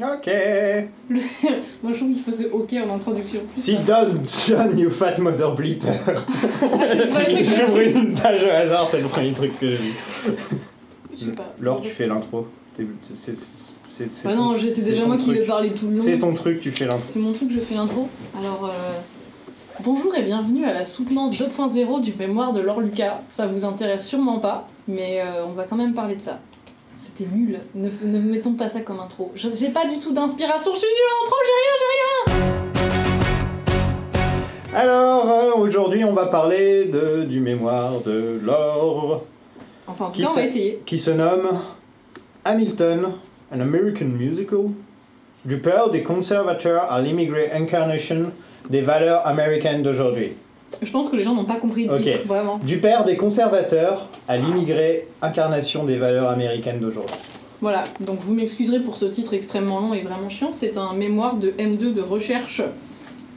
Ok. Moi je trouve qu'il faut ce ok en introduction. Sit down, John, you fat mother bleeper. J'ouvre une page au hasard, c'est le premier truc que j'ai vu. Je sais pas. Laure, tu fais l'intro. C'est- Ah ton- non, c'est déjà moi qui vais parler tout le long. C'est ton truc, tu fais l'intro. C'est mon truc, je fais l'intro. Alors, euh, bonjour et bienvenue à la soutenance 2.0 du mémoire de Laure Lucas. Ça vous intéresse sûrement pas, mais euh, on va quand même parler de ça. C'était nul, ne, ne mettons pas ça comme intro. J'ai pas du tout d'inspiration, je suis nulle en pro, j'ai rien, Alors, euh, aujourd'hui, on va parler de, du mémoire de j'ai... Enfin, en tout Qui cas, on va ça essayer. qui se nomme Hamilton, an American musical, du père des conservateurs à l'immigré incarnation des valeurs américaines d'aujourd'hui. Je pense que les gens n'ont pas compris le titre, vraiment. Du père des conservateurs à l'immigré incarnation des valeurs américaines d'aujourd'hui. Voilà, donc vous m'excuserez pour ce titre extrêmement long et vraiment chiant. C'est un mémoire de M2 de recherche.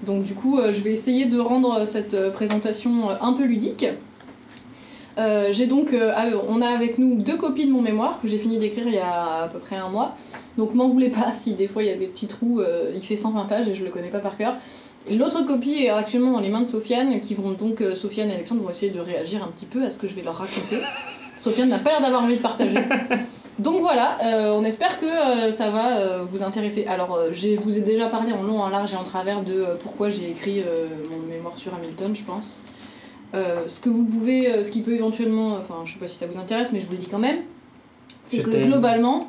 Donc du coup, euh, je vais essayer de rendre cette euh, présentation euh, un peu ludique. Euh, j'ai donc, euh, ah, on a avec nous deux copies de mon mémoire que j'ai fini d'écrire il y a à peu près un mois. Donc m'en voulez pas si des fois il y a des petits trous, euh, il fait 120 pages et je le connais pas par cœur. L'autre copie est actuellement dans les mains de Sofiane, qui vont donc, euh, Sofiane et Alexandre vont essayer de réagir un petit peu à ce que je vais leur raconter. Sofiane n'a pas l'air d'avoir envie de partager. Donc voilà, euh, on espère que euh, ça va euh, vous intéresser. Alors, euh, je vous ai déjà parlé en long, en large et en travers de euh, pourquoi j'ai écrit euh, mon mémoire sur Hamilton, je pense. Euh, ce que vous pouvez, euh, ce qui peut éventuellement, enfin, je sais pas si ça vous intéresse, mais je vous le dis quand même, c'est que globalement,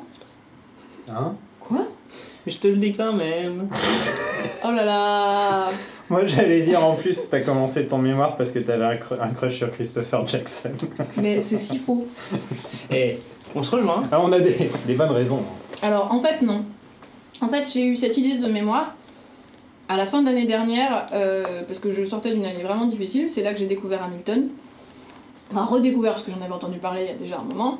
Hein? Quoi? Je te le dis quand même. Oh là là, Moi, j'allais dire en plus, t'as commencé ton mémoire parce que t'avais un, cr- un crush sur Christopher Jackson. mais c'est si faux. Et on se rejoint. Ah, on a des, des bonnes raisons. Alors en fait non. En fait j'ai eu cette idée de mémoire à la fin de l'année dernière euh, parce que je sortais d'une année vraiment difficile. C'est là que j'ai découvert Hamilton. Enfin redécouvert parce que j'en avais entendu parler il y a déjà un moment.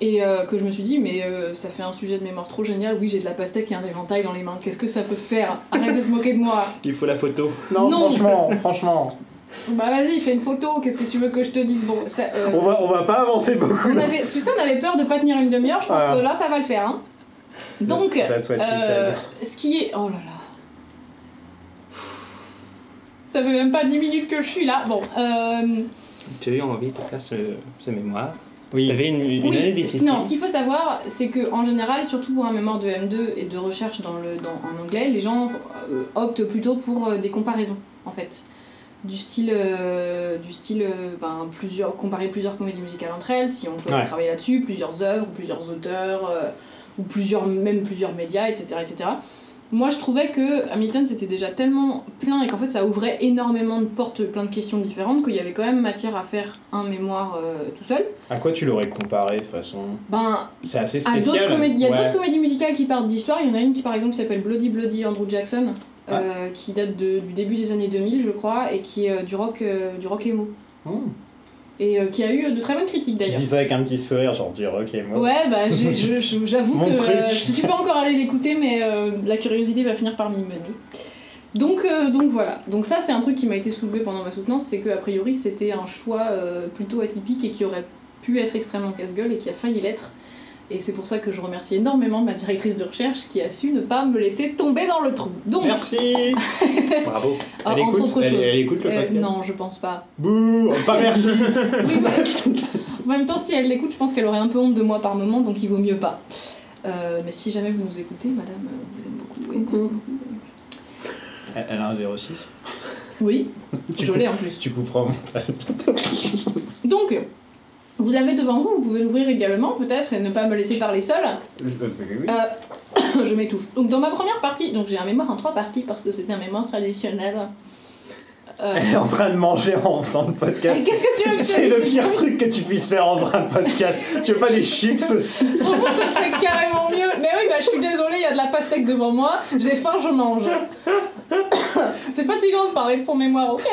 Et euh, que je me suis dit mais euh, ça fait un sujet de mémoire trop génial. Oui j'ai de la pastèque et un éventail dans les mains. Qu'est-ce que ça peut te faire? Arrête de te moquer de moi. Il faut la photo. Non, Non. franchement, franchement, Bah vas-y fais une photo. Qu'est-ce que tu veux que je te dise? Bon ça, euh, on va, on va pas avancer beaucoup. on avait, tu sais on avait peur de pas tenir une demi-heure. Je pense Ah. que là ça va le faire. Hein. Donc Euh, ce qui est. Oh là là. Ça fait même pas 10 minutes que je suis là. Bon, euh, Tu as eu envie de faire ce, ce mémoire? Oui. T'avais une, une oui, année non, ce qu'il faut savoir, c'est que en général, surtout pour un mémoire de M2 et de recherche dans le, dans, en anglais, les gens euh, optent plutôt pour euh, des comparaisons, en fait. Du style, euh, du style euh, ben, plusieurs, comparer plusieurs comédies musicales entre elles, si on choisit Ouais. de travailler là-dessus, plusieurs œuvres, plusieurs auteurs, euh, ou plusieurs, même plusieurs médias, etc., etc. Moi, je trouvais que Hamilton, c'était déjà tellement plein et qu'en fait, ça ouvrait énormément de portes, plein de questions différentes, qu'il y avait quand même matière à faire un mémoire euh, tout seul. À quoi tu l'aurais comparé de façon? Ben, C'est assez spécial. Il y a Ouais. d'autres comédies musicales qui partent d'histoire. Il y en a une qui, par exemple, s'appelle Bloody Bloody Andrew Jackson, Ah. euh, qui date de- du début des années 2000, je crois, et qui est euh, du rock, euh, du rock emo. Hmm. Et euh, qui a eu de très bonnes critiques Tu d'ailleurs. dis ça avec un petit sourire, genre dire ok, moi. Ouais, bah j'avoue que euh, je suis pas encore allée l'écouter, mais euh, la curiosité va finir par m'y mener. Donc, euh, donc voilà. Donc ça, c'est un truc qui m'a été soulevé pendant ma soutenance, c'est que a priori c'était un choix plutôt atypique et qui aurait pu être extrêmement casse-gueule et qui a failli l'être. Et c'est pour ça que je remercie énormément ma directrice de recherche qui a su ne pas me laisser tomber dans le trou. Donc, Merci Bravo. ah, Elle entre écoute, autres elle- choses. elle écoute le Euh, podcast non, je pense pas. Bouh Pas merci Oui, bah, en même temps, si elle l'écoute, je pense qu'elle aurait un peu honte de moi par moment, donc il vaut mieux pas. Euh, mais si jamais vous nous écoutez, madame, euh, vous aime beaucoup. et merci beaucoup. Elle elle a un 06. Oui, Tu je l'ai en plus. Tu couperas au montage. Donc, vous l'avez devant vous, vous pouvez l'ouvrir également peut-être et ne pas me laisser parler seule. Euh, oui. Euh, je m'étouffe. Donc dans ma première partie, donc j'ai un mémoire en trois parties parce que c'était un mémoire traditionnel. Euh, Elle est en train de manger en faisant le podcast. Qu'est-ce que tu veux que C'est le pire truc que tu puisses faire en faisant un podcast. Tu veux pas des chips aussi? Franchement, ça serait carrément mieux. Mais oui, bah je suis désolée, il y a de la pastèque devant moi. J'ai faim, je mange. C'est fatigant de parler de son mémoire, ok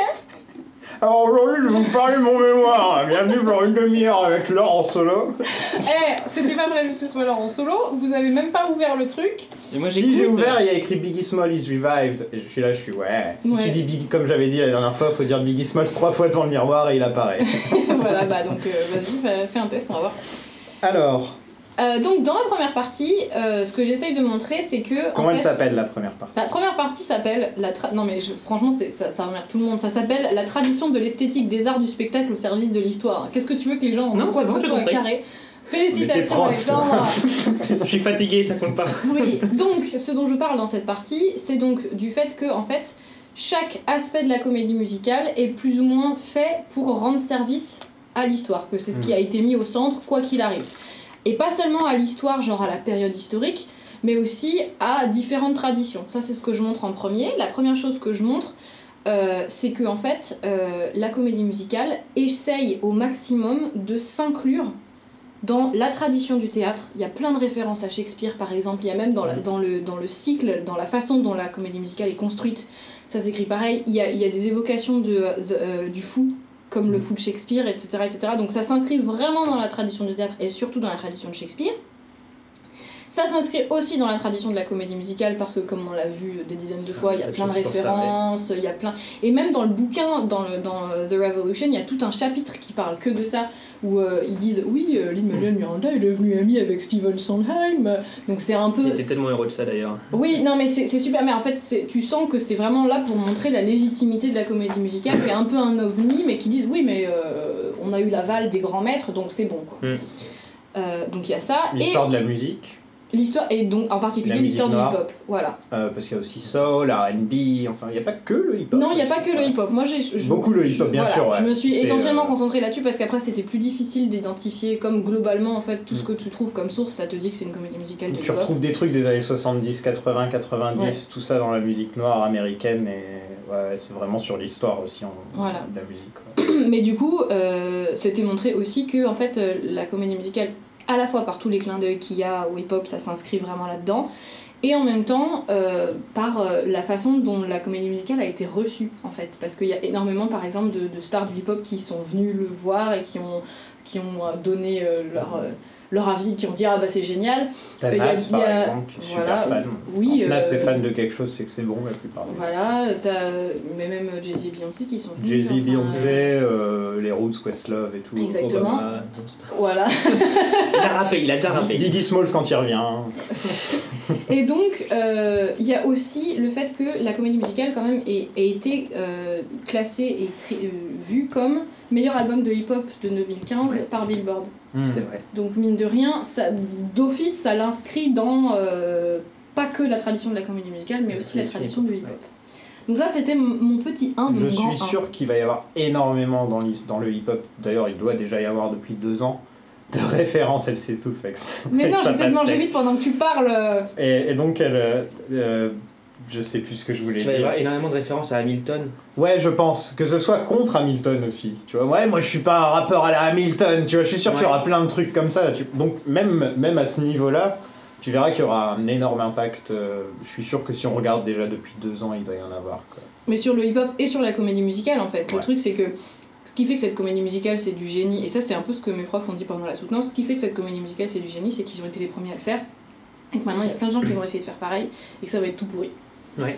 Alors aujourd'hui, je vais vous parler de mon mémoire. Bienvenue pour une demi-heure avec Laure en solo. Eh, c'était pas prévu que ce soit en solo. Vous avez même pas ouvert le truc. Et moi, Si j'ai ouvert, il y a écrit Biggie Small is revived. Et je suis là, je suis ouais. Si Ouais. tu dis Biggie, comme j'avais dit la dernière fois, faut dire Biggie Smalls trois fois devant le miroir et il apparaît. voilà, bah donc euh, vas-y, fais- fais un test, on va voir. Alors, Euh, donc dans la première partie, euh, ce que j'essaye de montrer, c'est que en Comment elle fait, s'appelle la première partie La première partie s'appelle la tra- non mais je- franchement ça ça tout le monde. Ça s'appelle la tradition de l'esthétique des arts du spectacle au service de l'histoire. Qu'est-ce que tu veux que les gens en Non, quoi que ce soit carré Félicitations prof, Alexandre. Je suis fatigué, ça compte pas. Oui, donc ce dont je parle dans cette partie, c'est donc du fait que en fait chaque aspect de la comédie musicale est plus ou moins fait pour rendre service à l'histoire, que c'est ce qui a été mis au centre quoi qu'il arrive. Et pas seulement à l'histoire, genre à la période historique, mais aussi à différentes traditions. Ça c'est ce que je montre en premier. La première chose que je montre, euh, c'est que en fait euh, la comédie musicale essaye au maximum de s'inclure dans la tradition du théâtre, il y a plein de références à Shakespeare par exemple, il y a même dans, dans, le, dans le cycle, dans la façon dont la comédie musicale est construite, ça s'écrit pareil, il y a, il y a des évocations de, euh, du fou, comme le fou de Shakespeare, etc. etc. Donc ça s'inscrit vraiment dans la tradition du théâtre et surtout dans la tradition de Shakespeare. Ça s'inscrit aussi dans la tradition de la comédie musicale parce que comme on l'a vu des dizaines de fois, il y a plein de références, il y a plein... Et même dans le bouquin, dans, le, dans euh, The Revolution, il y a tout un chapitre qui parle que de ça, où euh, ils disent oui, euh, Lin-Manuel Miranda est devenu ami avec Stephen Sondheim. Donc c'est un peu. Il était tellement heureux de ça d'ailleurs. Oui, non, mais c'est super. Mais en fait, tu sens que c'est vraiment là pour montrer la légitimité de la comédie musicale, qui est un peu un ovni, mais qui disent oui, mais euh, on a eu l'aval des grands maîtres, donc c'est bon quoi. Mm. Euh, donc il y a ça. Et L'histoire de la musique, l'histoire, et donc en particulier l'histoire du hip-hop. Voilà. euh, parce qu'il y a aussi soul, R&B, enfin il n'y a pas que le hip-hop. Non, il n'y a pas que le hip-hop. Moi, j'ai Beaucoup le hip-hop, bien voilà, sûr, ouais. Je me suis essentiellement euh, concentrée là-dessus parce qu'après, c'était plus difficile d'identifier. Comme globalement, en fait, tout ce Mm. que tu trouves comme source, ça te dit que c'est une comédie musicale de Tu retrouves des trucs des années 70, 80, 90, Ouais. tout ça dans la musique noire américaine et ouais, c'est vraiment sur l'histoire aussi en, Voilà. de la musique. Mais du coup, euh, c'était montré aussi que en fait, euh, la comédie musicale, à la fois par tous les clins d'œil qu'il y a au hip-hop, ça s'inscrit vraiment là-dedans, et en même temps euh, par euh, la façon dont la comédie musicale a été reçue, en fait. Parce qu'il y a énormément, par exemple, de, stars du hip-hop qui sont venus le voir et qui ont, euh, donné leur, leur avis, qui ont dit Ah bah c'est génial. T'as Euh, y a- par y a- exemple qui est voilà, super fan. oui, Quand Nas euh, fan de quelque chose, c'est que c'est bon la plupart du. Voilà, t'as mais même Jay-Z et Beyoncé qui sont venus. Jay-Z, enfin, Beyoncé, euh, les Roots, Questlove et tout. Exactement. Obama. Voilà. Il a rappé, il a déjà rappé. Biggie Smalls quand il revient. Et donc, euh, il y a aussi le fait que la comédie musicale, quand même, ait, ait été euh, classée et euh, vue comme meilleur album de hip-hop de 2015 Ouais. par Billboard. Hmm. C'est vrai. Donc, mine de rien, ça, d'office, ça l'inscrit dans euh, pas que la tradition de la comédie musicale, mais La aussi la tradition du hip-hop. Donc, ça, c'était mon petit 1 de Je mon suis 1. sûr qu'il va y avoir énormément dans, le hip-hop. D'ailleurs, il doit déjà y avoir depuis deux ans de références. Elle s'étouffe avec ça. Mais non, j'essaie de manger vite pendant que tu parles. Et, et donc, elle. euh, euh, je sais plus ce que je voulais Il va y dire. avoir énormément de références à Hamilton. Ouais, je pense que ce soit contre Hamilton aussi. Tu vois, ouais, moi je suis pas un rappeur à la Hamilton. Tu vois, je suis sûr qu'il y aura plein de trucs comme ça. tu- Donc même même à ce niveau-là, tu verras qu'il y aura un énorme impact. euh, Je suis sûr que si on regarde déjà depuis deux ans, il doit y en avoir. Quoi. Mais sur le hip-hop et sur la comédie musicale, en fait. Le truc, c'est que ce qui fait que cette comédie musicale, c'est du génie, et ça, c'est un peu ce que mes profs ont dit pendant la soutenance, ce qui fait que cette comédie musicale, c'est du génie, c'est qu'ils ont été les premiers à le faire, et que maintenant, il y a plein de gens qui vont essayer de faire pareil, et que ça va être tout pourri. Ouais.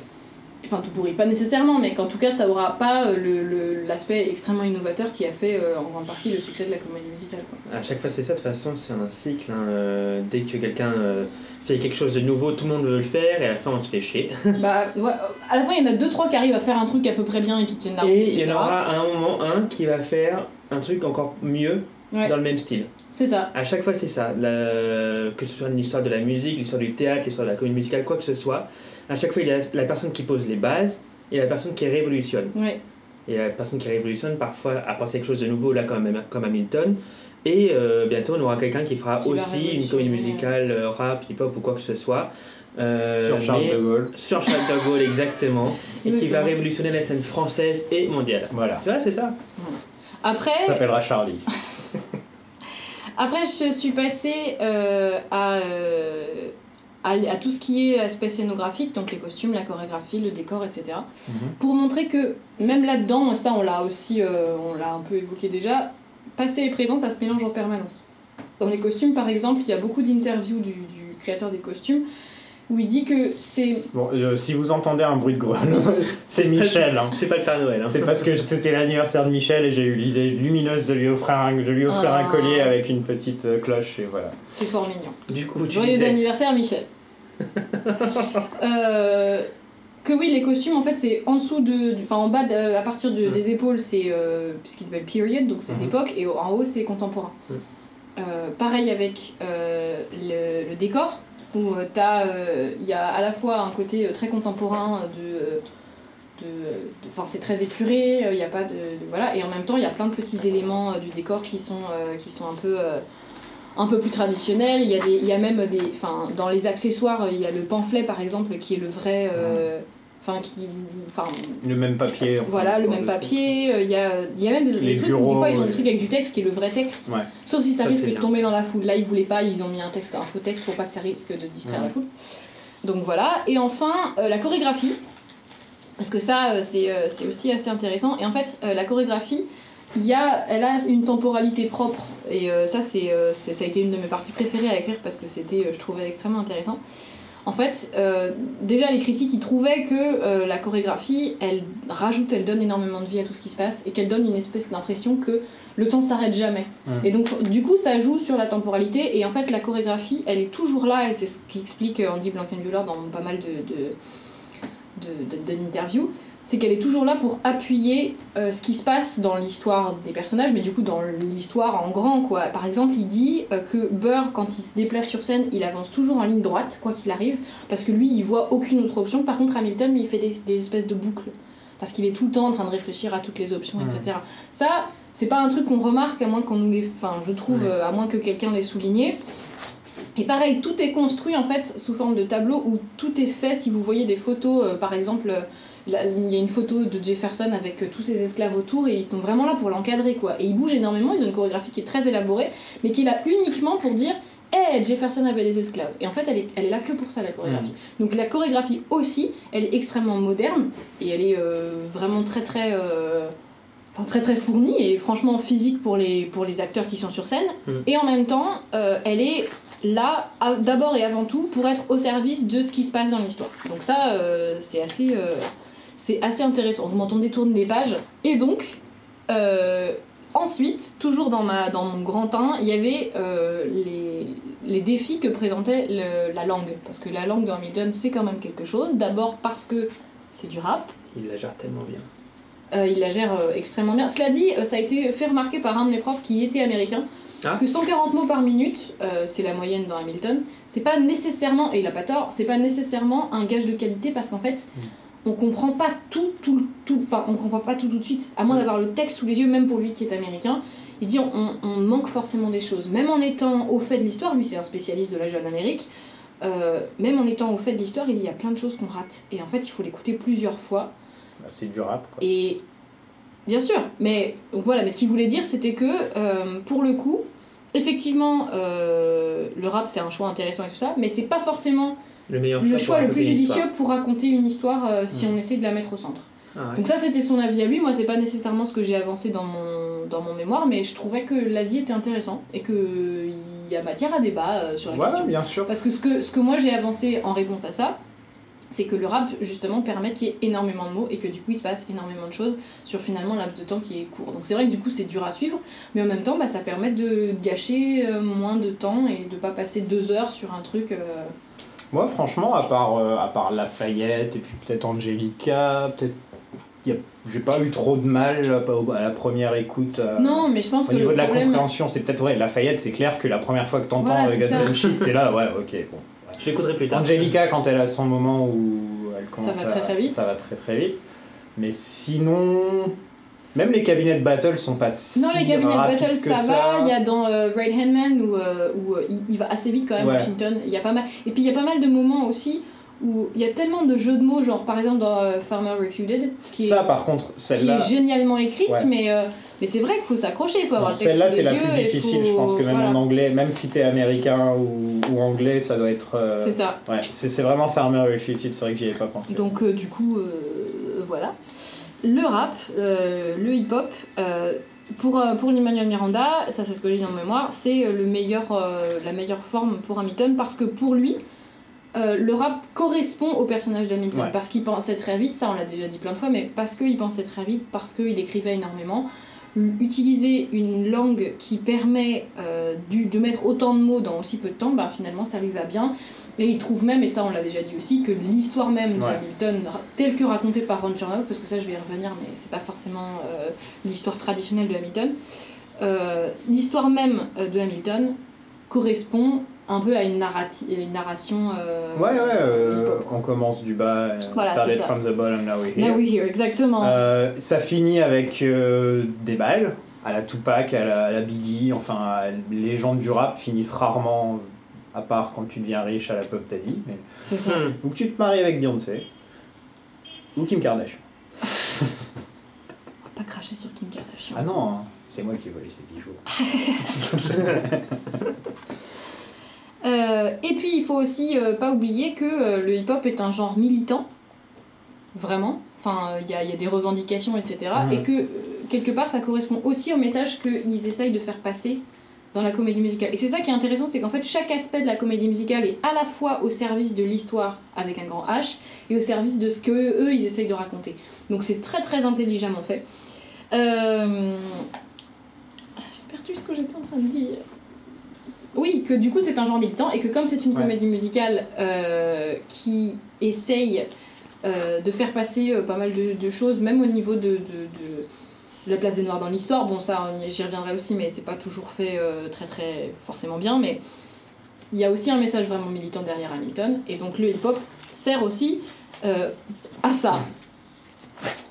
Enfin, tout pourri, pas nécessairement, mais qu'en tout cas, ça aura pas euh, le- le- l'aspect extrêmement innovateur qui a fait euh, en grande partie le succès de la comédie musicale. Quoi. À chaque fois, c'est ça, de toute façon, c'est un cycle. hein, euh, dès que quelqu'un euh, fait quelque chose de nouveau, tout le monde veut le faire, et à la fin, on se fait chier. bah, ouais, à la fin, il y en a deux, trois qui arrivent à faire un truc à peu près bien et qui tiennent la route, Et il y en aura à un moment un qui va faire un truc encore mieux Ouais, dans le même style. c'est ça. À chaque fois, c'est ça. La- Que ce soit l'histoire de la musique, l'histoire du théâtre, l'histoire de la comédie musicale, quoi que ce soit. À chaque fois, il y a la personne qui pose les bases et la personne qui révolutionne. Ouais. Et la personne qui révolutionne parfois apporte quelque chose de nouveau, là, comme, comme Hamilton. Et euh, bientôt, on aura quelqu'un qui fera Qui aussi une comédie musicale, euh, rap, hip-hop ou quoi que ce soit. Euh, Sur Charles de Gaulle. Sur Charles de Gaulle, exactement. et qui va révolutionner la scène française et mondiale. Voilà. Tu vois, c'est ça Après, Il s'appellera Charlie. Après, je suis passée euh, à, euh, à, à tout ce qui est aspect scénographique, donc les costumes, la chorégraphie, le décor, etc. Mhm. Pour montrer que même là-dedans, ça on l'a aussi, euh, on l'a un peu évoqué déjà, passé et présent, ça se mélange en permanence. Dans les costumes, par exemple, il y a beaucoup d'interviews du, du créateur des costumes où il dit que c'est. Bon, euh, si vous entendez un bruit de grêle, c'est Michel. hein. C'est pas le Père Noël. Hein. C'est parce que c'était l'anniversaire de Michel et j'ai eu l'idée lumineuse de lui offrir un, de lui offrir un Ah. collier avec une petite euh, cloche et voilà. C'est fort mignon. Du coup, tu Joyeux disais- anniversaire, Michel. Euh, que oui, les costumes, en fait, c'est en dessous de. Enfin, en bas, de- à partir de- des épaules, c'est euh, ce qui s'appelle period, donc cette Mhm. époque, et en haut, c'est contemporain. Euh, pareil avec euh, le, le décor, où Il y a à la fois un côté très contemporain de. enfin, c'est très épuré, il n'y a pas de, de- Voilà, et en même temps, il y a plein de petits éléments du décor qui sont, qui sont un peu. Un peu plus traditionnel. Il y a, des, il y a même des. Enfin, dans les accessoires, il y a le pamphlet par exemple qui est le vrai. euh, Enfin, qui. Enfin, Le même papier. enfin, voilà, le même papier. euh, Il y a, il y a même des, des trucs où des fois ils ont des trucs avec du texte qui est le vrai texte. Ouais. Sauf si ça, Ça, risque de tomber ça. dans la foule. Là, ils voulaient pas, ils ont mis un texte, un faux texte pour pas que ça risque de distraire Ouais. la foule. Donc voilà. Et enfin, euh, la chorégraphie. Parce que ça, euh, c'est euh, aussi assez intéressant. Et en fait, la chorégraphie, il y a, elle a une temporalité propre. Et euh, ça, c'est euh, c'est- ça a été une de mes parties préférées à écrire parce que c'était, euh, je trouvais extrêmement intéressant. En fait, euh, déjà les critiques, ils trouvaient que euh, la chorégraphie, elle rajoute, elle donne énormément de vie à tout ce qui se passe et qu'elle donne une espèce d'impression que le temps s'arrête jamais. Et donc, du coup, ça joue sur la temporalité et en fait, la chorégraphie, elle est toujours là et c'est ce qu'explique Andy Blankenbuehler dans pas mal de, de, de, de- d'interviews. C'est qu'elle est toujours là pour appuyer euh, ce qui se passe dans l'histoire des personnages, mais du coup dans l'histoire en grand quoi. Par exemple, il dit euh, que Burr, quand il se déplace sur scène, il avance toujours en ligne droite, quoi qu'il arrive, parce que lui, il voit aucune autre option. Par contre, Hamilton, lui, il fait des, des espèces de boucles. Parce qu'il est tout le temps en train de réfléchir à toutes les options, etc. Ça, c'est pas un truc qu'on remarque, à moins qu'on nous les. Enfin, je trouve, euh, à moins que quelqu'un l'ait souligné. Et pareil, tout est construit en fait sous forme de tableau où tout est fait. Si vous voyez des photos, par exemple, là, il y a une photo de Jefferson avec euh, tous ses esclaves autour et ils sont vraiment là pour l'encadrer quoi. Et ils bougent énormément, ils ont une chorégraphie qui est très élaborée, mais qui est là uniquement pour dire Hé, Jefferson avait des esclaves. Et en fait, elle est, elle est là que pour ça, la chorégraphie. Donc la chorégraphie aussi, elle est extrêmement moderne et elle est euh, vraiment très très. euh, Enfin, très très fournie et franchement physique pour les, pour les acteurs qui sont sur scène. Mm. Et en même temps, euh, elle est là d'abord et avant tout pour être au service de ce qui se passe dans l'histoire. Donc ça, c'est assez, c'est assez intéressant. Vous m'entendez tourner les pages. Et donc, euh, ensuite, toujours dans, ma, dans mon grand 1, il y avait euh, les, les défis que présentait le- la langue. Parce que la langue de Hamilton, c'est quand même quelque chose. D'abord parce que c'est du rap. Il la gère tellement bien. Euh, il la gère extrêmement bien. Cela dit, ça a été fait remarquer par un de mes profs qui était américain Ah. que 140 mots par minute, euh, c'est la moyenne dans Hamilton, c'est pas nécessairement, et il a pas tort, c'est pas nécessairement un gage de qualité parce qu'en fait, on comprend pas tout, tout, tout, enfin, on comprend pas tout tout de suite, à moins d'avoir le texte sous les yeux, même pour lui qui est américain. Il dit on, on- manque forcément des choses. Même en étant au fait de l'histoire, lui c'est un spécialiste de la jeune Amérique, euh, même en étant au fait de l'histoire, il y a plein de choses qu'on rate. Et en fait, il faut l'écouter plusieurs fois. Bah, C'est du rap quoi. Et bien sûr, mais donc voilà, mais ce qu'il voulait dire, c'était que euh, pour le coup, effectivement, euh, le rap c'est un choix intéressant et tout ça, mais c'est pas forcément Le meilleur le pour choix le plus judicieux pour raconter une histoire euh, si Mm. on essaie de la mettre au centre. Ah ouais. Donc ça c'était son avis à lui, moi c'est pas nécessairement ce que j'ai avancé dans mon, dans mon mémoire, mais je trouvais que l'avis était intéressant et qu'il y a matière à débat euh, sur la Ouais, question. bien sûr. Parce que ce que, ce que moi j'ai avancé en réponse à ça, c'est que le rap justement permet qu'il y ait énormément de mots et que du coup il se passe énormément de choses sur finalement un laps de temps qui est court. Donc c'est vrai que du coup c'est dur à suivre, mais en même temps bah, ça permet de gâcher euh, moins de temps et de pas passer deux heures sur un truc. euh, Moi, franchement, à part, euh, à part Lafayette et puis peut-être Angelica, peut-être. y a- J'ai pas eu trop de mal à la première écoute. euh, Non, mais je pense Au que niveau le de la compréhension, c'est peut-être vrai. Lafayette, c'est clair que la première fois que t'entends Voilà, euh, Guns ça. N' Ship, t'es là, ouais, ok, bon. Je l'écouterai plus tard. Angelica, quand elle a son moment où elle commence va à- très, très vite. ça va très très vite. Mais sinon, même les cabinets de battle sont pas si Non, les cabinets de battle, ça, va. Il y a dans euh, Raid Handman où, euh, où euh, il, il va assez vite quand même, Ouais. Washington. Il y a pas mal. Et puis il y a pas mal de moments aussi où il y a tellement de jeux de mots, genre par exemple dans euh, Farmer Refuted, qui est, Ça, par contre, qui celle-là, est génialement écrite, Ouais. mais, mais c'est vrai qu'il faut s'accrocher, il faut avoir bon, le texte celle-là, c'est la plus difficile. faut- Je pense que même voilà. en anglais, même si t'es américain ou, ou anglais, ça doit être. euh, C'est ça. Ouais, c'est c'est vraiment Farmer Refuted, c'est vrai que j'y avais pas pensé. Donc euh, du coup, euh, voilà. Le rap, euh, le hip-hop, euh, pour, euh, pour Emmanuel Miranda, ça c'est ce que j'ai dit dans ma mémoire, c'est euh, le meilleur, la meilleure forme pour Hamilton parce que pour lui, le rap correspond au personnage d'Hamilton Ouais. parce qu'il pensait très vite, ça on l'a déjà dit plein de fois, mais parce qu'il pensait très vite, parce qu'il écrivait énormément. Utiliser une langue qui permet du- de mettre autant de mots dans aussi peu de temps, bah, finalement ça lui va bien. Et il trouve même, et ça on l'a déjà dit aussi, que l'histoire même de Ouais. Hamilton, ra- telle que racontée par Ron Chernoff, parce que ça je vais y revenir, mais c'est pas forcément euh, l'histoire traditionnelle de Hamilton, euh, l'histoire même euh, de Hamilton correspond un peu à une, narrati- une narration. euh, Ouais, ouais, euh, on commence du bas, Voilà, started from the bottom, now we're here. Now we hear, exactement. Euh, ça finit avec des balles, à la Tupac, à la, à la Biggie, enfin, les gens du rap finissent rarement, à part quand tu deviens riche à la Puff Daddy, mais... c'est ça. Hmm. ou que tu te maries avec Beyoncé, ou Kim Kardashian. Pas cracher sur Kim Kardashian. Ah non, hein, c'est moi qui ai volé ses bijoux. Euh, et puis il faut aussi euh, pas oublier que euh, le hip-hop est un genre militant, vraiment. Enfin, euh, il y, a, il y a des revendications, etc. Mhm. Et que euh, quelque part ça correspond aussi au message qu'ils essayent de faire passer dans la comédie musicale. Et c'est ça qui est intéressant, c'est qu'en fait chaque aspect de la comédie musicale est à la fois au service de l'histoire avec un grand H et au service de ce que eux ils essayent de raconter. Donc c'est très très intelligemment fait. Euh... J'ai perdu ce que j'étais en train de dire. Oui, que du coup c'est un genre militant et que comme c'est une Ouais. comédie musicale euh, qui essaye euh, de faire passer pas mal de, de choses, même au niveau de, de, de- de la place des Noirs dans l'histoire, bon ça j'y reviendrai aussi, mais c'est pas toujours fait euh, très très forcément bien, mais il y a aussi un message vraiment militant derrière Hamilton, et donc le hip-hop sert aussi euh, à ça.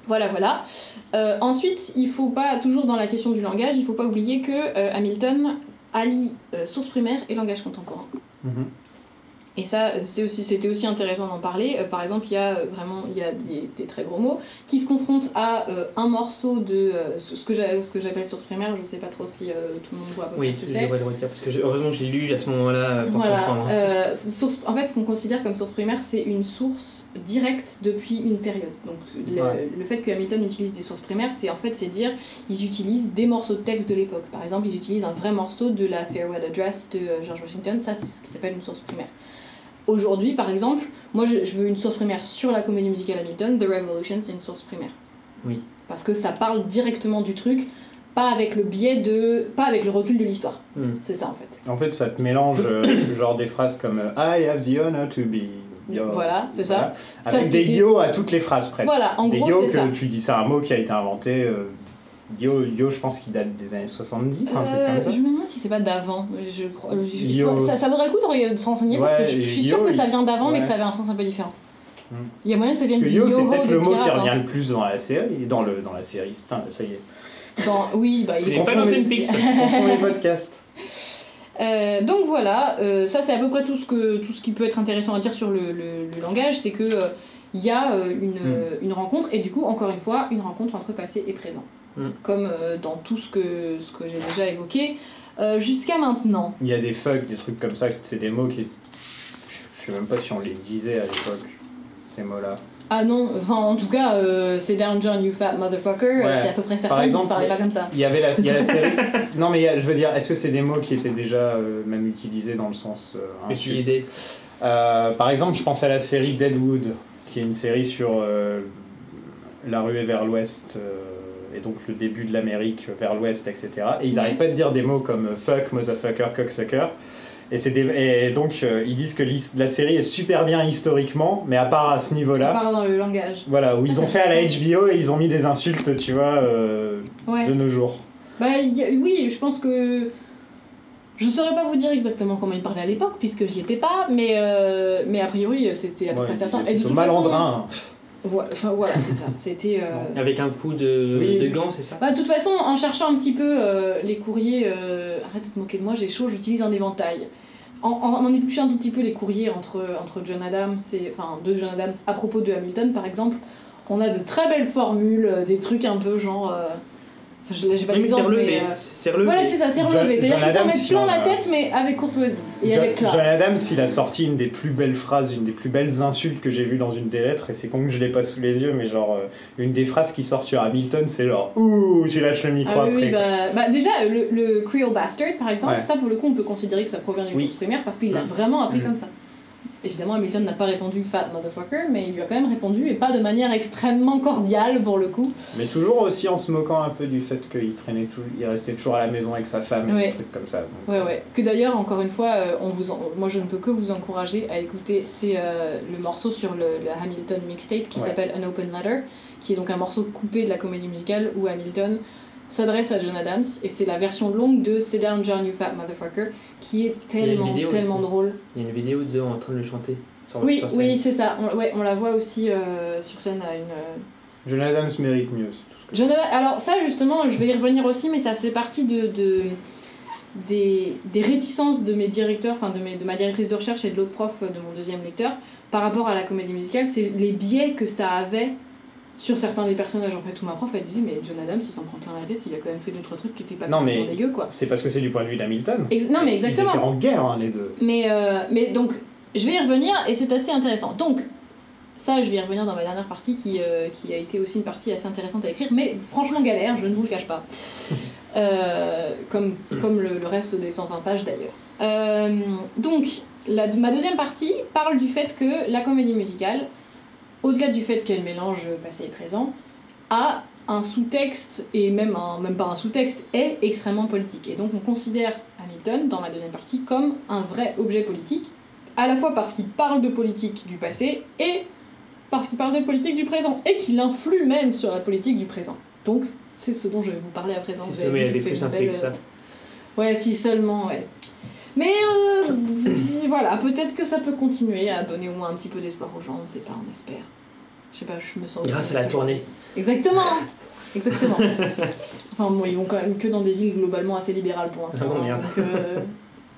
Voilà, voilà. Euh, ensuite, il faut pas, toujours dans la question du langage, il faut pas oublier que Hamilton allie source primaire et langage contemporain. Mhm. Et ça, euh, c'est aussi, c'était aussi intéressant d'en parler. Euh, par exemple, il y a euh, vraiment il y a des, des très gros mots qui se confrontent à euh, un morceau de euh, ce que ce que j'appelle source primaire. Je sais pas trop si euh, tout le monde voit à peu près Oui, ce que c'est. devrais le retirer parce que heureusement j'ai lu à ce moment-là pour Voilà. comprendre. euh, source, en fait, ce qu'on considère comme source primaire, c'est une source directe depuis une période. Donc, le, Ouais. le fait que Hamilton utilise des sources primaires, c'est en fait, c'est dire, ils utilisent des morceaux de texte de l'époque. Par exemple, ils utilisent un vrai morceau de la Farewell Address de George Washington. Ça, c'est ce qui s'appelle une source primaire. Aujourd'hui, par exemple, moi, je, je veux une source primaire sur la comédie musicale Hamilton. The Revolution, c'est une source primaire. Oui. Parce que ça parle directement du truc, pas avec le biais de, pas avec le recul de l'histoire. Hmm. C'est ça en fait. En fait, ça te mélange euh, genre des phrases comme euh, I have the honor to be. Voilà, c'est ça. Voilà. Ça, Avec des yo à toutes les phrases presque. Voilà, en des gros, yo c'est que ça. tu dis, c'est un mot qui a été inventé. euh, yo, yo, je pense qu'il date des années 70, un truc Euh, comme ça. je me demande si c'est pas d'avant. Je crois. je- il Yo. faut- ça, ça vaudrait le coup de, se renseigner parce que Ouais, je, je suis yo, sûre que ça vient d'avant mais que ouais. ça avait un sens un peu différent. Hmm. Il y a moyen que ça Parce vienne que du yo, c'est peut-être le mot qui revient hein. le plus dans la série. Dans, le, dans la série, putain, ça y est. Dans- Oui, bah il est pas dans Peaks. On les podcasts. Euh, donc voilà, euh, ça c'est à peu près tout ce, que, tout ce qui peut être intéressant à dire sur le, le- le langage, c'est que euh, il y a euh, une, euh, une rencontre, et du coup, encore une fois, une rencontre entre passé et présent. Mm. Comme euh, dans tout ce que, ce que j'ai déjà évoqué euh, jusqu'à maintenant. Il y a des fuck, des trucs comme ça, c'est des mots qui. Je sais même pas si on les disait à l'époque, ces mots-là. Ah non, enfin en tout cas, euh, c'est Down John, you fat motherfucker, Ouais. c'est à peu près certain Par qu'ils se exemple, parlaient pas comme ça. Il y avait la, y a la série. non, mais a- je veux dire, est-ce que c'est des mots qui étaient déjà euh, même utilisés dans le sens euh, insulte? Utilisé. Euh, Par exemple, je pense à la série Deadwood, qui est une série sur euh, la ruée vers l'ouest. euh, et donc le début de l'Amérique vers l'ouest, etc. Et ils n'arrêtent pas de dire des mots comme euh, fuck, motherfucker, cocksucker. Et, c'est des- et donc euh, ils disent que la série est super bien historiquement, mais à part à ce À niveau-là, part dans le langage. voilà, où ils Ah, ont fait à la. HBO et ils ont mis des insultes, tu vois, euh, Ouais. de nos jours. Bah a- oui, je pense que. Je saurais pas vous dire exactement comment ils parlaient à l'époque, puisque j'y étais pas, mais, euh, mais a priori c'était à peu Ouais, près certain. Et de toute façon. malandrin. Ouais, enfin, voilà, c'est ça. C'était. euh, Avec un coup de, Oui. de gant, c'est ça? Bah, de toute façon, en cherchant un petit peu euh, les courriers, euh, arrête de te moquer de moi, j'ai chaud, j'utilise un éventail. En, en, en épluchant un tout petit peu les courriers entre, entre John Adams et. Enfin, de John Adams à propos de Hamilton, par exemple, on a de très belles formules, euh, des trucs un peu genre. Je- là, j'ai pas Oui, mais relevé. mais. euh, C'est c'est relevé. Voilà, c'est ça, c'est relevé. C'est-à-dire qu'ils s'en Adams, mettent si plein la tête, mais avec courtoisie et Jo- avec classe. John Adams, il a sorti une des plus belles phrases, une des plus belles insultes que j'ai vues dans une des lettres, et c'est con que je l'ai pas sous les yeux, mais genre, euh, une des phrases qui sort sur Hamilton, c'est genre, ouh, tu lâches le micro Ah oui, après. oui, bah, bah, déjà, le, le Creole Bastard, par exemple, Ouais. ça pour le coup, on peut considérer que ça provient d'une Oui. source primaire parce qu'il l'a Mm. vraiment appelé Mm. comme ça. Évidemment, Hamilton n'a pas répondu fat motherfucker, mais il lui a quand même répondu, et pas de manière extrêmement cordiale pour le coup. Mais toujours aussi en se moquant un peu du fait qu'il traînait tout, il restait toujours à la maison avec sa femme et Ouais. des trucs comme ça. Donc, Ouais, ouais. Que d'ailleurs, encore une fois, euh, on vous en- moi je ne peux que vous encourager à écouter c'est euh, le morceau sur le, le Hamilton mixtape qui Ouais. s'appelle An Open Letter, qui est donc un morceau coupé de la comédie musicale où Hamilton s'adresse à John Adams et c'est la version longue de Sit Down John You Fat Motherfucker qui est Il y a une tellement, vidéo tellement aussi. drôle. Il y a une vidéo d'eux en train de le chanter. Sur, Oui, sur oui, c'est ça. On, ouais, on la voit aussi euh, sur scène à une. euh, John Adams mérite mieux. c'est tout ce que- John alors ça justement, je vais y revenir aussi, mais ça faisait partie de, de- des, des réticences de mes directeurs, enfin de, mes, de ma directrice de recherche et de l'autre prof de mon deuxième lecteur par rapport à la comédie musicale, c'est les biais que ça avait sur certains des personnages. En fait, où ma prof elle disait mais John Adams il s'en prend plein la tête, il a quand même fait d'autres trucs qui étaient pas Non, mais- dégueux quoi. C'est parce que c'est du point de vue d'Hamilton. Non mais exactement. Ils étaient en guerre, hein, les deux. Mais, euh, mais donc, je vais y revenir et c'est assez intéressant. Donc, ça, je vais y revenir dans ma dernière partie qui, euh, qui a été aussi une partie assez intéressante à écrire, mais franchement galère, je ne vous le cache pas. Euh, comme comme le, le reste des 120 pages d'ailleurs. Donc, la, ma deuxième partie parle du fait que la comédie musicale, au-delà du fait qu'elle mélange passé et présent, a un sous-texte, et même, un, même pas un sous-texte, est extrêmement politique. Et donc on considère Hamilton, dans ma deuxième partie, comme un vrai objet politique, à la fois parce qu'il parle de politique du passé, et parce qu'il parle de politique du présent, et qu'il influe même sur la politique du présent. Donc c'est ce dont je vais vous parler à présent. Il vu, avait je fais plus une influé que ça. Ouais, si seulement, ouais. Mais euh, voilà, peut-être que ça peut continuer à donner au moins un petit peu d'espoir aux gens, on sait pas, on espère. Je sais pas, je me sens... Grâce à la tournée. Exactement Exactement. enfin bon, ils vont quand même que dans des villes globalement assez libérales pour l'instant. Ah bon, hein. Donc, euh,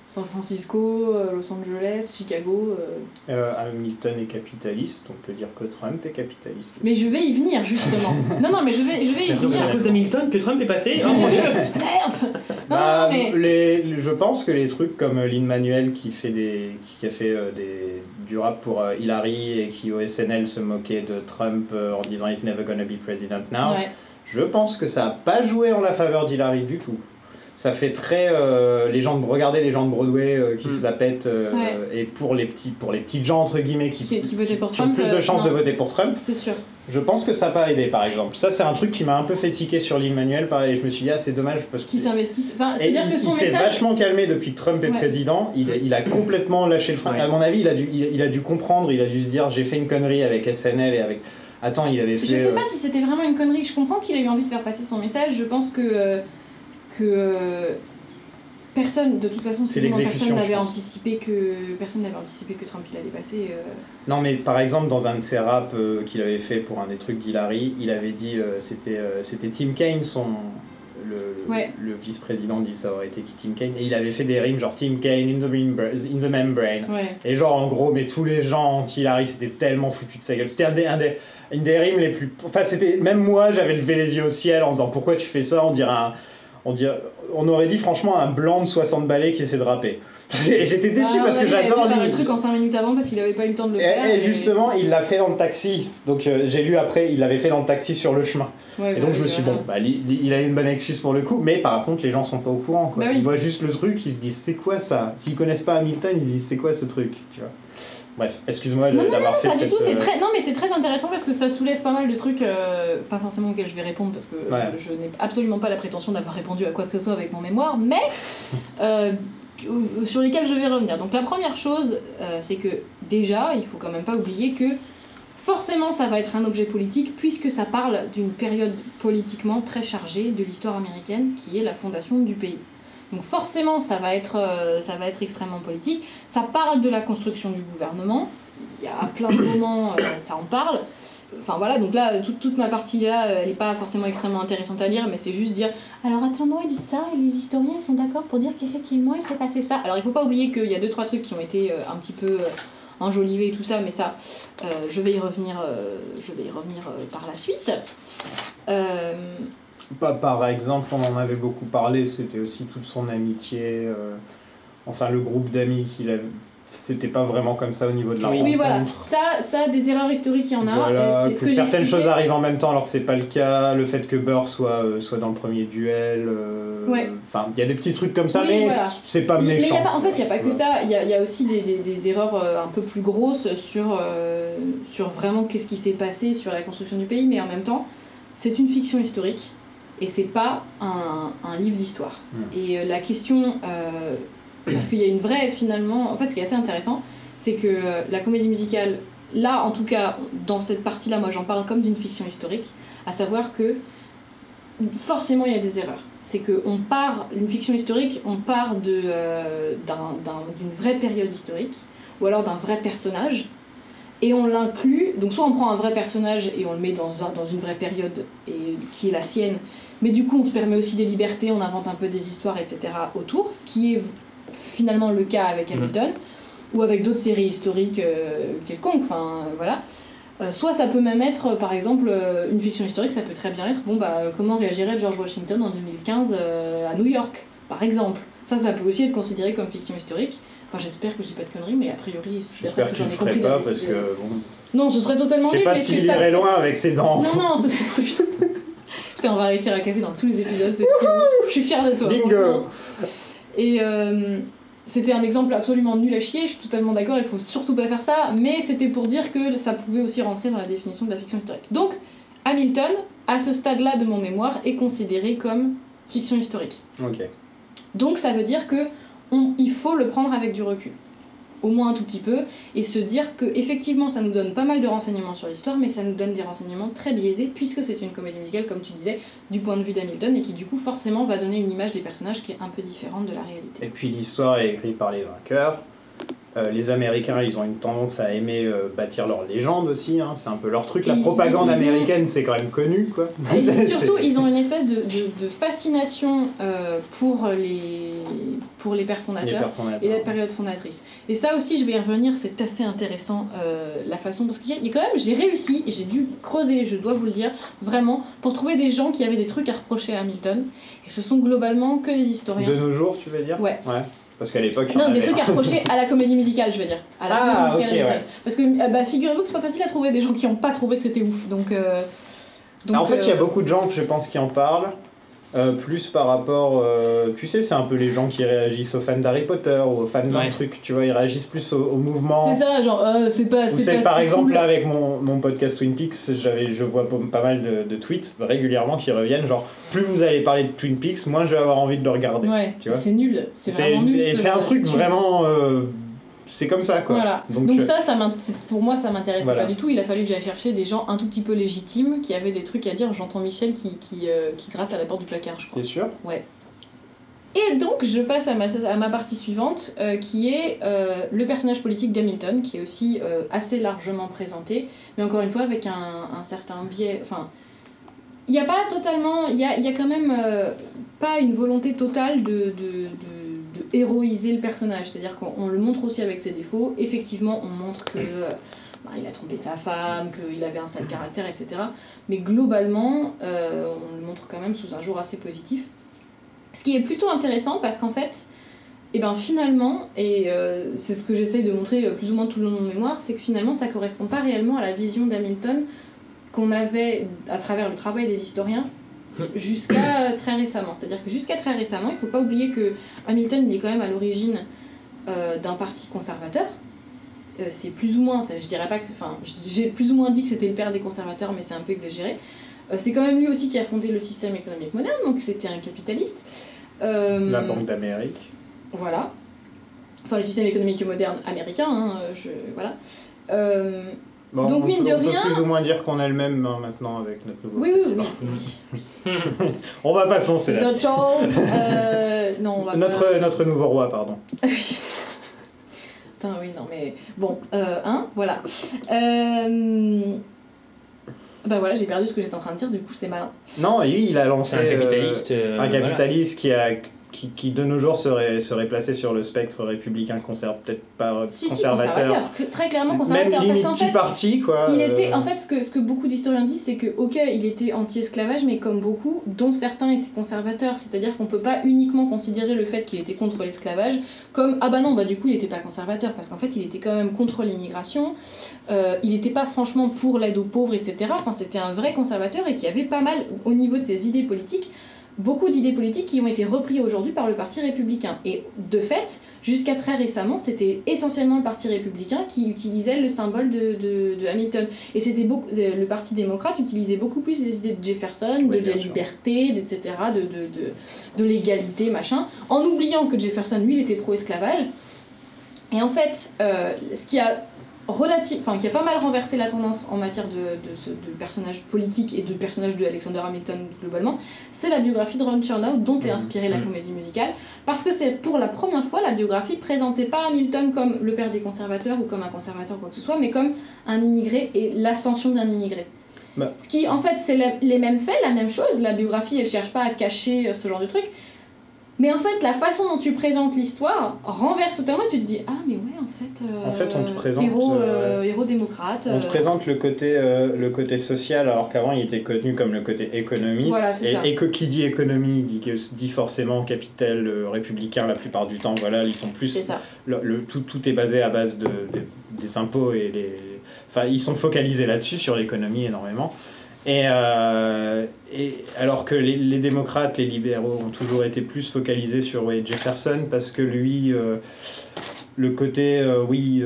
San Francisco, euh, Los Angeles, Chicago... euh. Euh, Hamilton est capitaliste, on peut dire que Trump est capitaliste. Mais je vais y venir, justement. non, non, mais je vais, je vais y Donc c'est venir. à cause d'Hamilton que Trump est passé Oh mon dieu Merde Non, Bah, non, mais... les, les- je pense que les trucs comme Lin Manuel qui fait des qui, qui a fait euh, des du rap pour euh, Hillary et qui au SNL se moquait de Trump euh, en disant he's never gonna be president now. Ouais. Je pense que ça a pas joué en la faveur d'Hillary du tout. Ça fait très euh, les gens de regarder les gens de Broadway euh, qui Mm. se la pètent euh, Ouais. et pour les petits pour les petites gens entre guillemets qui Qui- qui votaient pour ont Trump, plus de euh, chances de voter pour Trump. C'est sûr. Je pense que ça n'a pas aidé par exemple. Ça c'est un truc qui m'a un peu fait tiquer sur Lin Manuel pareil, je me suis dit ah c'est dommage parce que Qui s'investissent... Enfin, et il, c'est-à-dire que son il s'est message... vachement calmé depuis que Trump est Ouais. président. Il, il a complètement lâché le frein. Ouais. À mon avis, il a, dû, il, il a dû comprendre, il a dû se dire j'ai fait une connerie avec SNL et avec. Attends, il avait fait. Je sais euh, pas si c'était vraiment une connerie. Je comprends qu'il a eu envie de faire passer son message. Je pense que euh, que euh, personne, de toute façon, C'est personne n'avait anticipé que personne n'avait anticipé que Trump il allait passer. euh. Non, mais par exemple, dans un de ses raps euh, qu'il avait fait pour un des trucs d'Hillary, il avait dit euh, c'était euh, c'était Tim Kaine, son. Le, Ouais. le vice-président dit ça aurait été qui Tim Kaine et il avait fait des rimes genre Tim Kaine in the, membra- in the membrane Ouais. Et genre, en gros, mais tous les gens anti-Hillary, c'était tellement foutu de sa gueule. C'était un des, un des, une des rimes les plus. Enfin, c'était. Même moi, j'avais levé les yeux au ciel en disant pourquoi tu fais ça On dirait un. On, dirait, on aurait dit franchement un blanc de 60 balais qui essaie de rapper. J'étais déçu Ah, parce que avait- il avait j'adore le truc en 5 minutes avant parce qu'il avait pas eu le temps de le faire. Et, et justement, il l'a fait dans le taxi. Donc euh, j'ai lu après, il l'avait fait dans le taxi sur le chemin. Ouais, Et bah donc je oui, me suis dit, voilà. bon, bah, li- li- il a une bonne excuse pour le coup, mais par contre, les gens sont pas au courant. Quoi. Bah oui. Ils voient juste le truc, ils se disent, c'est quoi ça? S'ils connaissent pas Hamilton, ils se disent, c'est quoi ce truc? Tu vois? Bref, excuse-moi Non, non, d'avoir fait Pas du cette. tout, c'est euh, très... Non mais c'est très intéressant parce que ça soulève pas mal de trucs, euh, pas forcément auxquels je vais répondre parce que Ouais. je, je n'ai absolument pas la prétention d'avoir répondu à quoi que ce soit avec mon mémoire, mais euh, sur lesquels je vais revenir. Donc la première chose, euh, c'est que déjà, il faut quand même pas oublier que forcément ça va être un objet politique puisque ça parle d'une période politiquement très chargée de l'histoire américaine qui est la fondation du pays. Donc forcément ça va être, euh, ça va être extrêmement politique. Ça parle de la construction du gouvernement. Il y a à plein de moments euh, ça en parle. Enfin voilà, donc là, toute, toute ma partie là, euh, elle n'est pas forcément extrêmement intéressante à lire, mais c'est juste dire alors attendons, ils disent ça, et les historiens sont d'accord pour dire qu'effectivement il s'est passé ça. Alors il faut pas oublier qu'il y a deux trois trucs qui ont été un petit peu enjolivés et tout ça, mais ça, euh, je vais y revenir, euh, je vais y revenir euh, par la suite. Pas- par exemple, on en avait beaucoup parlé, c'était aussi toute son amitié, euh, enfin le groupe d'amis qu'il avait, c'était pas vraiment comme ça au niveau de la Oui. Oui, voilà. rencontre. Ça, ça, des erreurs historiques, il y en a. Voilà, ce que, certaines choses arrivent en même temps alors que c'est pas le cas, le fait que Burr soit, euh, soit dans le premier duel, euh, Ouais. enfin il y a des petits trucs comme ça, Oui, mais voilà. c'est pas méchant. Mais il y a pas, en fait, il n'y a pas que Voilà. ça. Il y a, y a aussi des, des- des erreurs euh, un peu plus grosses sur, euh, sur vraiment qu'est-ce qui s'est passé sur la construction du pays. Mais en même temps, c'est une fiction historique et c'est pas un, un livre d'histoire. Hmm. Et euh, la question, euh, parce qu'il y a une vraie finalement. En fait, ce qui est assez intéressant, c'est que euh, la comédie musicale, là en tout cas, dans cette partie-là, moi j'en parle comme d'une fiction historique, à savoir que forcément il y a des erreurs. C'est qu'on part, une fiction historique, on part de, euh, d'une vraie période historique, ou alors d'un vrai personnage, et on l'inclut, donc soit on prend un vrai personnage et on le met dans, un- dans une vraie période et, qui est la sienne, mais du coup on se permet aussi des libertés, on invente un peu des histoires, etc. autour, ce qui est finalement le cas avec Mhm. Hamilton, ou avec d'autres séries historiques euh, quelconques, enfin voilà. Euh, soit ça peut même être, par exemple, euh, une fiction historique, ça peut très bien être, bon bah, comment réagirait George Washington en 2015 euh, à New York, par exemple. Ça, ça peut aussi être considéré comme fiction historique. Enfin, j'espère que je dis pas de conneries, mais a priori, c'est J'espère que j'en le ai compris. pas parce que bon, Non, ce serait totalement je sais nul, pas s'il ça- irait loin avec ses dents. Non, non, ce serait Putain, on va réussir à casser dans tous les épisodes, c'est. Je suis fière de toi. Bingo. Et euh, c'était un exemple absolument nul à chier, je suis totalement d'accord, il faut surtout pas faire ça, mais c'était pour dire que ça pouvait aussi rentrer dans la définition de la fiction historique. Donc, Hamilton, à ce stade-là de mon mémoire, est considéré comme fiction historique. Ok. Donc ça veut dire que on, il faut le prendre avec du recul, au moins un tout petit peu, et se dire que effectivement ça nous donne pas mal de renseignements sur l'histoire, mais ça nous donne des renseignements très biaisés puisque c'est une comédie musicale comme tu disais du point de vue d'Hamilton et qui du coup forcément va donner une image des personnages qui est un peu différente de la réalité. Et puis l'histoire est écrite par les vainqueurs. Euh, les Américains, ils ont une tendance à aimer euh, bâtir leur légende aussi, hein, c'est un peu leur truc. La Ils- propagande ils américaine, c'est quand même connu, quoi. Et surtout, ils ont une espèce de, de- de fascination euh, pour, les, pour les pères les fondateurs. et la période fondatrice. Et ça aussi, je vais y revenir, c'est assez intéressant euh, la façon parce qu'il y, a- quand même, j'ai réussi, j'ai dû creuser, je dois vous le dire, vraiment, pour trouver des gens qui avaient des trucs à reprocher à Hamilton. Et ce sont globalement que des historiens. De nos jours, tu veux dire? Ouais. Parce qu'à l'époque, Non, des avait trucs à reprocher à la comédie musicale, je veux dire. À la Ah, comédie musicale ok, Hamilton. Parce que euh, bah, figurez-vous que c'est pas facile à trouver des gens qui n'ont pas trouvé que c'était ouf. Donc. euh, donc, Ah, en fait, il y a euh, beaucoup de gens, je pense, qui en parlent. Euh, plus par rapport, euh, tu sais, c'est un peu les gens qui réagissent aux fans d'Harry Potter ou aux fans d'un Ouais. truc, tu vois, ils réagissent plus au, au mouvement. C'est ça, genre, euh, c'est pas. Ou C'est par si exemple cool. là avec mon, mon podcast Twin Peaks, j'avais, je vois pas mal de, de tweets régulièrement qui reviennent, genre plus vous allez parler de Twin Peaks, moins je vais avoir envie de le regarder. Ouais, tu vois. c'est nul. C'est vraiment nul. et ce c'est un truc vraiment, euh, c'est comme ça quoi. Voilà. Donc, Donc, euh, ça, ça pour moi, ça m'intéressait Voilà. pas du tout. Il a fallu que j'aille chercher des gens un tout petit peu légitimes qui avaient des trucs à dire. J'entends Michel qui, qui, euh, qui gratte à la porte du placard, je crois. T'es sûr? Et donc, je passe à ma, à ma partie suivante, euh, qui est euh, le personnage politique d'Hamilton, qui est aussi euh, assez largement présenté, mais encore une fois avec un, un certain biais. Enfin, il n'y a pas totalement. Il y a, y a quand même pas une volonté totale de, de, de, de héroïser le personnage. C'est-à-dire qu'on on le montre aussi avec ses défauts. Effectivement, on montre que. bah, il a trompé sa femme, qu'il avait un sale caractère, etc. Mais globalement, euh, on le montre quand même sous un jour assez positif. Ce qui est plutôt intéressant parce qu'en fait, et ben finalement, et euh, c'est ce que j'essaye de montrer euh, plus ou moins tout le long de mon mémoire, c'est que finalement ça correspond pas réellement à la vision d'Hamilton qu'on avait à travers le travail des historiens jusqu'à très récemment. C'est-à-dire que jusqu'à très récemment, il faut pas oublier que Hamilton il est quand même à l'origine euh, d'un parti conservateur. Euh, c'est plus ou moins, ça, je dirais pas que. Enfin, j'ai plus ou moins dit que c'était le père des conservateurs, mais c'est un peu exagéré. Euh, c'est quand même lui aussi qui a fondé le système économique moderne, donc c'était un capitaliste. La Banque d'Amérique. voilà. Enfin, le système économique moderne américain, hein, je, voilà. Euh, Bon, Donc, on mine peut, de on peut rien- plus ou moins dire qu'on est le même hein, maintenant avec notre nouveau. oui, oui, président. oui. On va pas se lancer là. Euh, non, on va Notre, pas... notre nouveau roi, pardon. Oui. Putain, oui, non, mais bon, euh, hein, voilà. Euh... Bah voilà, j'ai perdu ce que j'étais en train de dire, du coup, c'est malin. Non, et lui, il a lancé un euh, capitaliste. euh, un voilà. capitaliste qui a qui, qui de nos jours serait, serait placé sur le spectre républicain, conserve peut-être pas Si, si, conservateur. que- très clairement Même conservateur. Parce limite qu'en fait, Party, quoi. Il euh, était, en fait, ce que, ce que beaucoup d'historiens disent, c'est que, ok, il était anti-esclavage, mais comme beaucoup, dont certains étaient conservateurs. C'est-à-dire qu'on peut pas uniquement considérer le fait qu'il était contre l'esclavage comme, ah bah non, bah du coup, il était pas conservateur, parce qu'en fait, il était quand même contre l'immigration, euh, il était pas franchement pour l'aide aux pauvres, etc. Enfin, c'était un vrai conservateur et qui avait pas mal, au niveau de ses idées politiques, beaucoup d'idées politiques qui ont été reprises aujourd'hui par le Parti républicain. Et de fait, jusqu'à très récemment, c'était essentiellement le Parti républicain qui utilisait le symbole de, de, de Hamilton. Et c'était beaucoup, euh, le Parti démocrate utilisait beaucoup plus les idées de Jefferson, Oui, de la sûr. liberté, etc., de, de, de, de l'égalité, machin, en oubliant que Jefferson, lui, il était pro-esclavage. Et en fait, euh, ce qui a relative, enfin qui a pas mal renversé la tendance en matière de, de, ce, de personnages politiques et de personnages de Alexander Hamilton globalement, c'est la biographie de Ron Chernow dont est Mhm. inspirée la Mhm. comédie musicale, parce que c'est pour la première fois la biographie présentait pas Hamilton comme le père des conservateurs ou comme un conservateur ou quoi que ce soit, mais comme un immigré et l'ascension d'un immigré. Bah. Ce qui en fait c'est les mêmes faits, la même chose, la biographie elle cherche pas à cacher euh, ce genre de truc, mais en fait, la façon dont tu présentes l'histoire renverse totalement. Tu te dis ah mais ouais en fait. euh, En fait, on te présente, héros, euh, euh, héros démocrate. On te euh, présente le côté, euh, le côté social, alors qu'avant il était connu comme le côté économiste. Voilà, et, ça. et que qui dit économie dit, dit forcément capital euh, républicain la plupart du temps. Voilà, ils sont plus. Ça. le, le- tout, tout est basé à base de, des- des impôts et les. Enfin, ils sont focalisés là-dessus, sur l'économie énormément. Et, euh, et alors que les, les démocrates, les libéraux ont toujours été plus focalisés sur ouais, Jefferson parce que lui, euh, le côté euh, oui,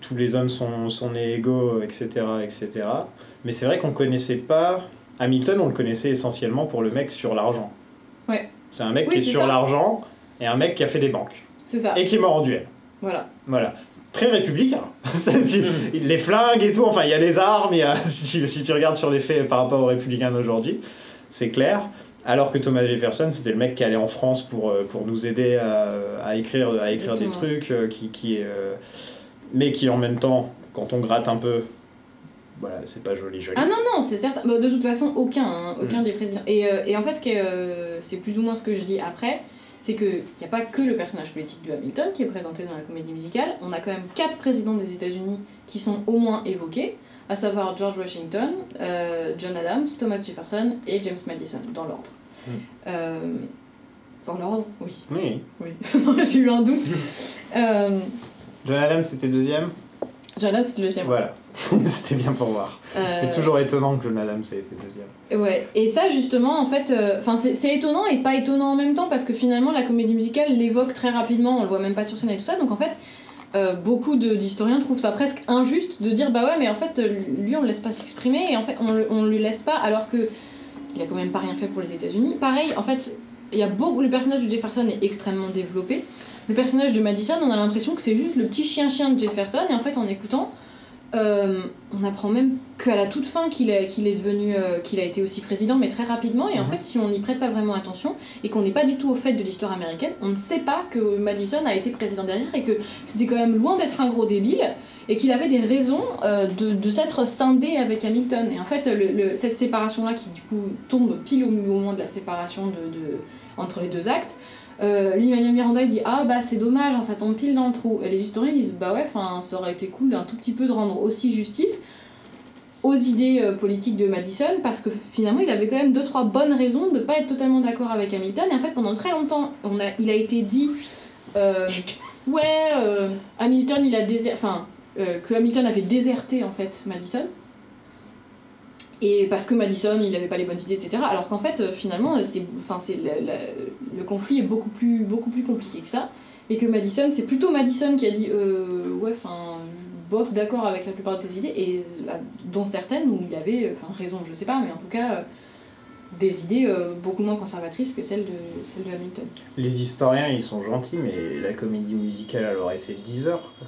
tous les hommes sont, sont nés égaux, etc., etc. Mais c'est vrai qu'on connaissait pas Hamilton, on le connaissait essentiellement pour le mec sur l'argent. Ouais. C'est un mec Oui, qui est sur l'argent et un mec qui a fait des banques C'est ça. et qui est mort en duel. Voilà. Voilà. Très républicain. Tu- les flingues et tout, enfin, il y a les armes, il y a, si, tu, si tu regardes sur les faits par rapport aux républicains d'aujourd'hui, c'est clair. Alors que Thomas Jefferson, c'était le mec qui allait en France pour, euh, pour nous aider à, à écrire, à écrire des trucs, euh, qui, qui, euh, mais qui en même temps, quand on gratte un peu, voilà, c'est pas joli, joli. Ah non, non, c'est certain. Bah, de toute façon, aucun, hein, aucun Mm. des présidents. Et, euh, et en fait, euh, c'est plus ou moins ce que je dis après, c'est qu'il n'y a pas que le personnage politique de Hamilton qui est présenté dans la comédie musicale. On a quand même quatre présidents des États-Unis qui sont au moins évoqués, à savoir George Washington, euh, John Adams, Thomas Jefferson et James Madison, dans l'ordre. Mm. Euh, dans l'ordre Oui. Oui. Oui. J'ai eu un doute. Euh, John Adams, c'était deuxième? John Adams, c'était le deuxième. Voilà. c'était bien pour voir. Euh, C'est toujours étonnant que John Adams ait été deuxième. Ouais, et ça justement, en fait, euh, enfin c'est c'est étonnant et pas étonnant en même temps parce que finalement la comédie musicale l'évoque très rapidement, on le voit même pas sur scène et tout ça, donc en fait, euh, beaucoup d'historiens trouvent ça presque injuste de dire bah ouais, mais en fait, euh, lui on le laisse pas s'exprimer et en fait on, le- on lui laisse pas alors que il a quand même pas rien fait pour les États-Unis. Pareil, en fait, il y a beaucoup, le personnage de Jefferson est extrêmement développé. Le personnage de Madison, on a l'impression que c'est juste le petit chien-chien de Jefferson et en fait en écoutant. Euh, on apprend même qu'à la toute fin qu'il est, qu'il est devenu, euh, qu'il a été aussi président, mais très rapidement. Et en Mhm. fait, si on n'y prête pas vraiment attention et qu'on n'est pas du tout au fait de l'histoire américaine, on ne sait pas que Madison a été président derrière et que c'était quand même loin d'être un gros débile et qu'il avait des raisons euh, de, de s'être scindé avec Hamilton. Et en fait, le- le- cette séparation-là qui du coup tombe pile au moment de la séparation de, de- entre les deux actes, euh, Miranda dit ah bah c'est dommage hein, ça tombe pile dans le trou. Et les historiens disent bah ouais ça aurait été cool d'un tout petit peu de rendre aussi justice aux idées euh, politiques de Madison parce que finalement il avait quand même deux trois bonnes raisons de pas être totalement d'accord avec Hamilton. Et en fait pendant très longtemps on a, il a été dit euh, ouais euh, Hamilton il a déserté enfin que Hamilton avait déserté en fait Madison et parce que Madison il avait pas les bonnes idées etc alors qu'en fait euh, finalement euh, c'est enfin c'est le, le- conflit est beaucoup plus beaucoup plus compliqué que ça et que Madison c'est plutôt Madison qui a dit euh, ouais enfin bof d'accord avec la plupart de tes idées et dont certaines où il avait enfin raison je sais pas mais en tout cas des idées beaucoup moins conservatrices que celles de celles de Hamilton Les historiens, ils sont gentils, mais la comédie musicale, elle aurait fait 10 heures. quoi.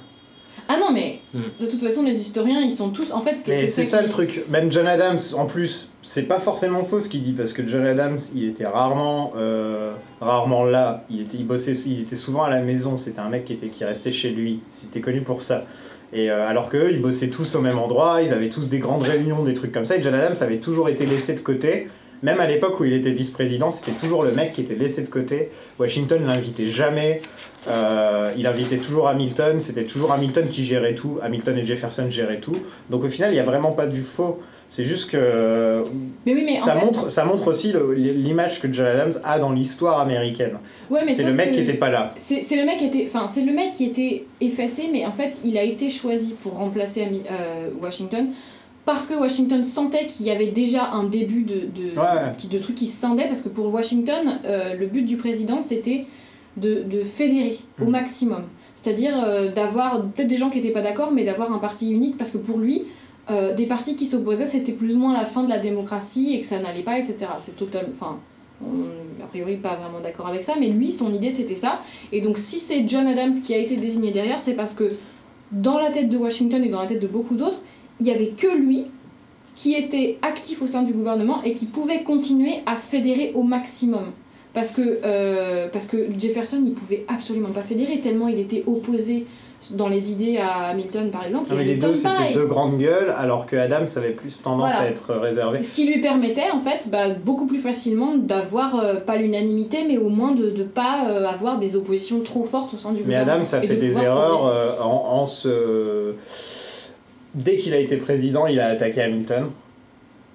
Ah non mais Hmm. de toute façon les historiens ils sont tous en fait ce que c'est ça qui- le truc. Même John Adams, en plus, c'est pas forcément faux ce qu'il dit, parce que John Adams, il était rarement, euh, rarement là. Il, était, il, bossait, il était souvent à la maison. C'était un mec qui, était, qui restait chez lui. C'était connu pour ça. Et euh, alors qu'eux, ils bossaient tous au même endroit, ils avaient tous des grandes réunions, des trucs comme ça. Et John Adams avait toujours été laissé de côté Même à l'époque où il était vice-président, c'était toujours le mec qui était laissé de côté. Washington l'invitait jamais. Euh, il invitait toujours Hamilton. C'était toujours Hamilton qui gérait tout. Hamilton et Jefferson géraient tout. Donc au final, il n'y a vraiment pas du faux. C'est juste que Mais oui, mais en ça, fait- montre, ça montre aussi l'image que John Adams a dans l'histoire américaine. Ouais, C'est le mec qui était pas là. C'est le mec qui était, enfin c'est le mec qui était effacé, mais en fait il a été choisi pour remplacer euh, Washington parce que Washington sentait qu'il y avait déjà un début de de, Ouais. qui- de trucs qui se scindaient parce que pour Washington euh, le but du président c'était de, de fédérer au Mhm. maximum, c'est-à-dire euh, d'avoir peut-être des gens qui n'étaient pas d'accord, mais d'avoir un parti unique parce que pour lui euh, des partis qui s'opposaient c'était plus ou moins la fin de la démocratie et que ça n'allait pas, etc. C'est total, enfin on- a priori pas vraiment d'accord avec ça, mais lui son idée c'était ça. Et donc si c'est John Adams qui a été désigné derrière, c'est parce que dans la tête de Washington et dans la tête de beaucoup d'autres, il y avait que lui qui était actif au sein du gouvernement et qui pouvait continuer à fédérer au maximum. Parce que, euh, parce que Jefferson, il pouvait absolument pas fédérer, tellement il était opposé dans les idées à Hamilton, par exemple. Non, et mais les deux, c'était deux grandes gueules, alors que Adams avait plus tendance Voilà. à être réservé. Ce qui lui permettait, en fait, bah, beaucoup plus facilement d'avoir, euh, pas l'unanimité, mais au moins de ne pas euh, avoir des oppositions trop fortes au sein du Mais gouvernement. Adams a fait de des erreurs en, en se. Dès qu'il a été président, il a attaqué Hamilton.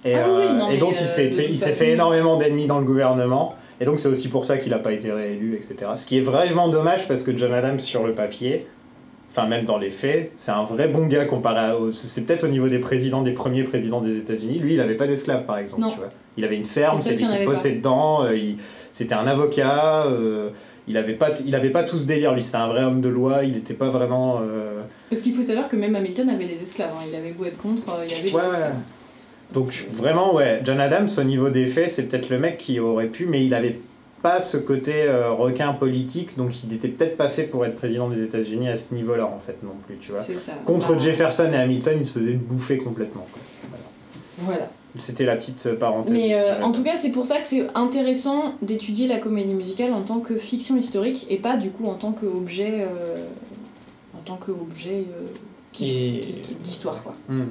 Et, Ah oui, oui, euh, non, et mais, donc il s'est fait, il fait énormément d'ennemis dans le gouvernement. Et donc c'est aussi pour ça qu'il n'a pas été réélu, etc. Ce qui est vraiment dommage parce que John Adams, sur le papier, enfin même dans les faits, c'est un vrai bon gars comparé à. C'est peut-être au niveau des présidents, des premiers présidents des États-Unis. Lui, il n'avait pas d'esclaves par exemple. Tu vois. Il avait une ferme, C'est lui qui bossait dedans. euh, il- C'était un avocat. euh, il avait pas, il avait pas tout ce délire. Lui, c'était un vrai homme de loi. Il n'était pas vraiment. euh, Parce qu'il faut savoir que même Hamilton avait des esclaves. hein. Il avait beau être contre, euh, il avait des Ouais, ouais. Donc vraiment, ouais, John Adams, au niveau des faits, c'est peut-être le mec qui aurait pu, mais il avait pas ce côté euh, requin politique, donc il était peut-être pas fait pour être président des États-Unis à ce niveau-là, en fait, non plus, tu vois. C'est ça. Contre Bah, Jefferson et Hamilton, il se faisait bouffer complètement. quoi. Voilà. Voilà. C'était la petite euh, parenthèse. Mais euh, en tout cas, c'est pour ça que c'est intéressant d'étudier la comédie musicale en tant que fiction historique et pas du coup en tant qu'objet euh, en tant euh, d'histoire quoi. Hmm.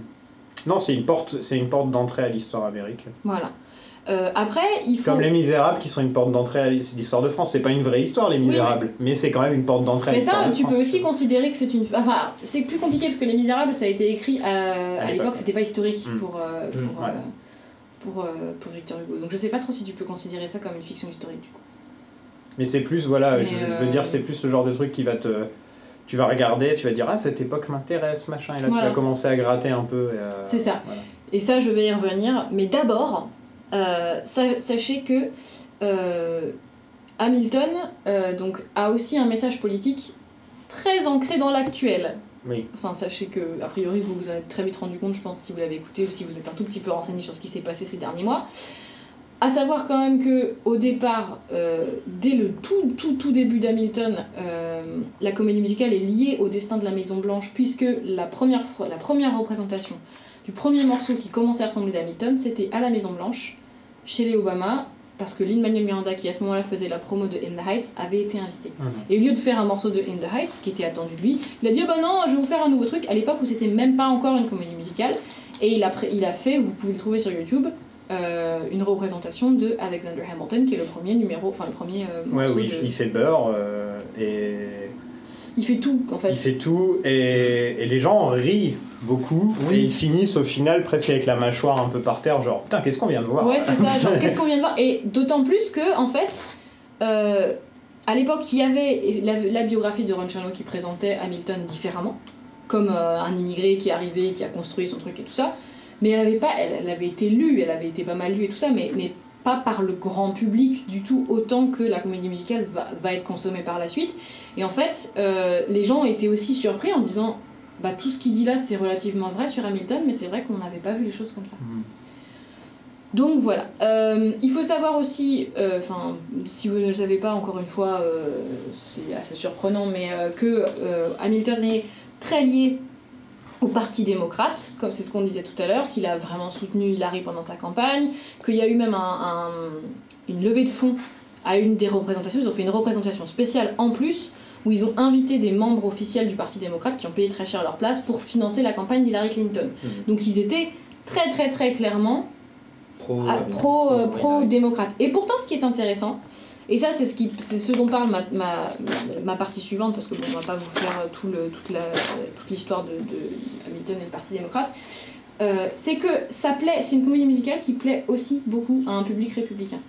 Non, c'est une porte, c'est une porte d'entrée à l'histoire américaine. Voilà. Euh, après, il faut. Comme les Misérables, qui sont une porte d'entrée à l'histoire de France. C'est pas une vraie histoire, les Oui, Misérables, mais c'est quand même une porte d'entrée à Mais l'histoire ça, de tu France. peux aussi considérer que c'est une. Enfin, c'est plus compliqué parce que Les Misérables, ça a été écrit à, à l'époque, c'était pas historique Mm. pour, euh, Mm, pour, ouais. euh, pour, pour Victor Hugo. Donc je sais pas trop si tu peux considérer ça comme une fiction historique du coup. Mais c'est plus, voilà, Mais je, je veux dire, c'est plus le genre de truc qui va te. Tu vas regarder, tu vas dire, ah, cette époque m'intéresse, machin, et là Voilà. tu vas commencer à gratter un peu. euh, C'est ça. voilà. Et ça, je vais y revenir. Mais d'abord, euh, sa- sachez que euh, Hamilton euh, donc, a aussi un message politique très ancré dans l'actuel. Oui. Enfin, sachez que, a priori, vous vous en êtes très vite rendu compte, je pense, si vous l'avez écouté ou si vous êtes un tout petit peu renseigné sur ce qui s'est passé ces derniers mois. À savoir quand même que au départ, euh, dès le tout tout tout début d'Hamilton, euh, la comédie musicale est liée au destin de la Maison Blanche puisque la première fois, la première représentation du premier morceau qui commençait à ressembler d'Hamilton, c'était à la Maison Blanche, chez les Obama, parce que Lin Manuel Miranda, qui à ce moment-là faisait la promo de In the Heights, avait été invité. Mhm. Et au lieu de faire un morceau de In the Heights, qui était attendu de lui, il a dit oh bah non, je vais vous faire un nouveau truc, à l'époque où c'était même pas encore une comédie musicale. Et il a, il a fait, vous pouvez le trouver sur YouTube, euh, une représentation de Alexander Hamilton, qui est le premier numéro, enfin le premier euh, Ouais, oui, de- il fait beurre, euh, et Il fait tout, en fait. il fait tout, et, et les gens rient beaucoup, Oui. et ils finissent au final presque avec la mâchoire un peu par terre, genre, putain, qu'est-ce qu'on vient de voir? Ouais, c'est ça. Genre, qu'est-ce qu'on vient de voir? Et d'autant plus que, en fait, euh, à l'époque, il y avait la, la biographie de Ron Chernow qui présentait Hamilton différemment, comme euh, un immigré qui est arrivé, qui a construit son truc et tout ça. Mais elle avait pas, elle, elle avait été lue, elle avait été pas mal lue et tout ça, mais, mais pas par le grand public du tout autant que la comédie musicale va, va être consommée par la suite. Et en fait, euh, les gens étaient aussi surpris en disant, bah tout ce qu'il dit là, c'est relativement vrai sur Hamilton, mais c'est vrai qu'on n'avait pas vu les choses comme ça. Mhm. Donc voilà. Euh, il faut savoir aussi, euh, enfin, si vous ne le savez pas, encore une fois, c'est assez surprenant, mais que Hamilton est très lié au Parti démocrate, comme c'est ce qu'on disait tout à l'heure, qu'il a vraiment soutenu Hillary pendant sa campagne, qu'il y a eu même un- un- une levée de fonds à une des représentations. Ils ont fait une représentation spéciale en plus, où ils ont invité des membres officiels du Parti démocrate qui ont payé très cher leur place pour financer la campagne d'Hillary Clinton. Mhm. Donc ils étaient très très très clairement pro. ah, euh, pro, euh, pro. Et pourtant, ce qui est intéressant, et ça, c'est ce, qui, c'est ce dont parle ma, ma, ma partie suivante, parce que bon, on va pas vous faire tout le, toute, la, toute l'histoire de, de Hamilton et le Parti démocrate. euh, c'est que ça plaît, c'est une comédie musicale qui plaît aussi beaucoup à un public républicain.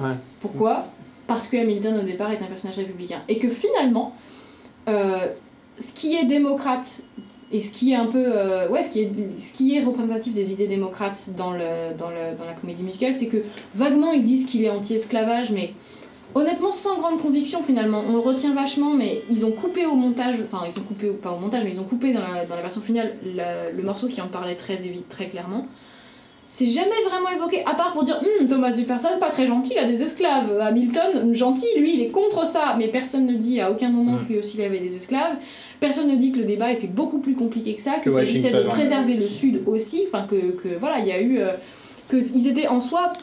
Ouais. Pourquoi? Parce que Hamilton au départ est un personnage républicain. Et que finalement, euh, ce qui est démocrate et ce qui est un peu euh, ouais ce qui est ce qui est représentatif des idées démocrates dans le dans le dans la comédie musicale c'est que vaguement ils disent qu'il est anti-esclavage mais honnêtement sans grande conviction finalement on le retient vachement mais ils ont coupé au montage enfin ils ont coupé pas au montage mais ils ont coupé dans la, dans la version finale la- le morceau qui en parlait très clairement c'est jamais vraiment évoqué, à part pour dire Hum, Thomas Jefferson, pas très gentil, il a des esclaves. Hamilton, gentil, lui, il est contre ça. Mais personne ne dit à aucun moment que lui aussi il avait des esclaves. Personne ne dit que le débat était beaucoup plus compliqué que ça, Que qu'il s'agissait de préserver le Sud aussi. Enfin, que, que voilà, il y a eu. euh, que ils étaient en soi.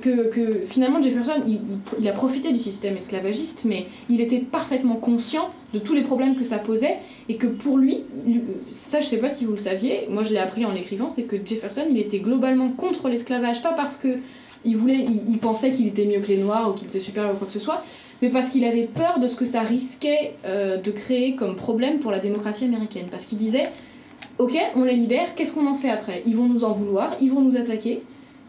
Que, que finalement Jefferson, il, il- a profité du système esclavagiste, mais il était parfaitement conscient de tous les problèmes que ça posait et que pour lui, ça je sais pas si vous le saviez, moi je l'ai appris en l'écrivant, c'est que Jefferson il était globalement contre l'esclavage, pas parce que il voulait, il pensait qu'il était mieux que les noirs ou qu'il était supérieur ou quoi que ce soit, mais parce qu'il avait peur de ce que ça risquait euh, de créer comme problème pour la démocratie américaine, parce qu'il disait, ok, on les libère, qu'est-ce qu'on en fait après? Ils vont nous en vouloir, ils vont nous attaquer.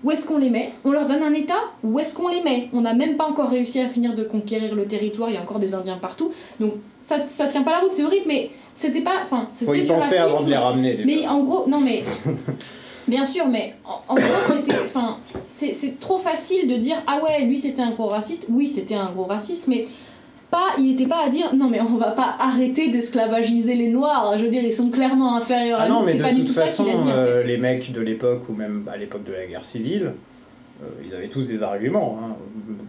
Où est-ce qu'on les met? On leur donne un État? Où est-ce qu'on les met? On n'a même pas encore réussi à finir de conquérir le territoire, il y a encore des Indiens partout. Donc ça, ça tient pas la route, c'est horrible, mais c'était pas. Enfin, Faut c'était y du penser racisme. avant de les ramener. déjà. Mais en gros, non mais. Bien sûr, mais en, en gros, c'était. Enfin, c'est c'est trop facile de dire Ah ouais, lui c'était un gros raciste. Oui, c'était un gros raciste, mais pas, il n'était pas à dire Non, mais on va pas arrêter d'esclavagiser les noirs. Je veux dire, ils sont clairement inférieurs Ah à non, nous. mais C'est de pas toute façon, dit en euh, fait. les mecs de l'époque, ou même à l'époque de la guerre civile, euh, ils avaient tous des arguments, hein.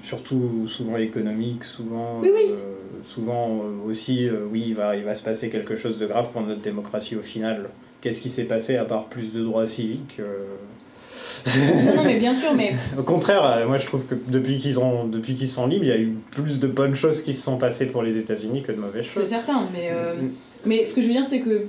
surtout souvent économiques, souvent, Oui, oui. euh, souvent aussi, oui, il va, il va se passer quelque chose de grave pour notre démocratie au final. Qu'est-ce qui s'est passé à part plus de droits civiques Non, non, mais bien sûr, mais. Au contraire, euh, moi je trouve que depuis qu'ils ont, depuis qu'ils sont libres, il y a eu plus de bonnes choses qui se sont passées pour les États-Unis que de mauvaises C'est choses. certain, mais. euh, Mais ce que je veux dire, c'est que.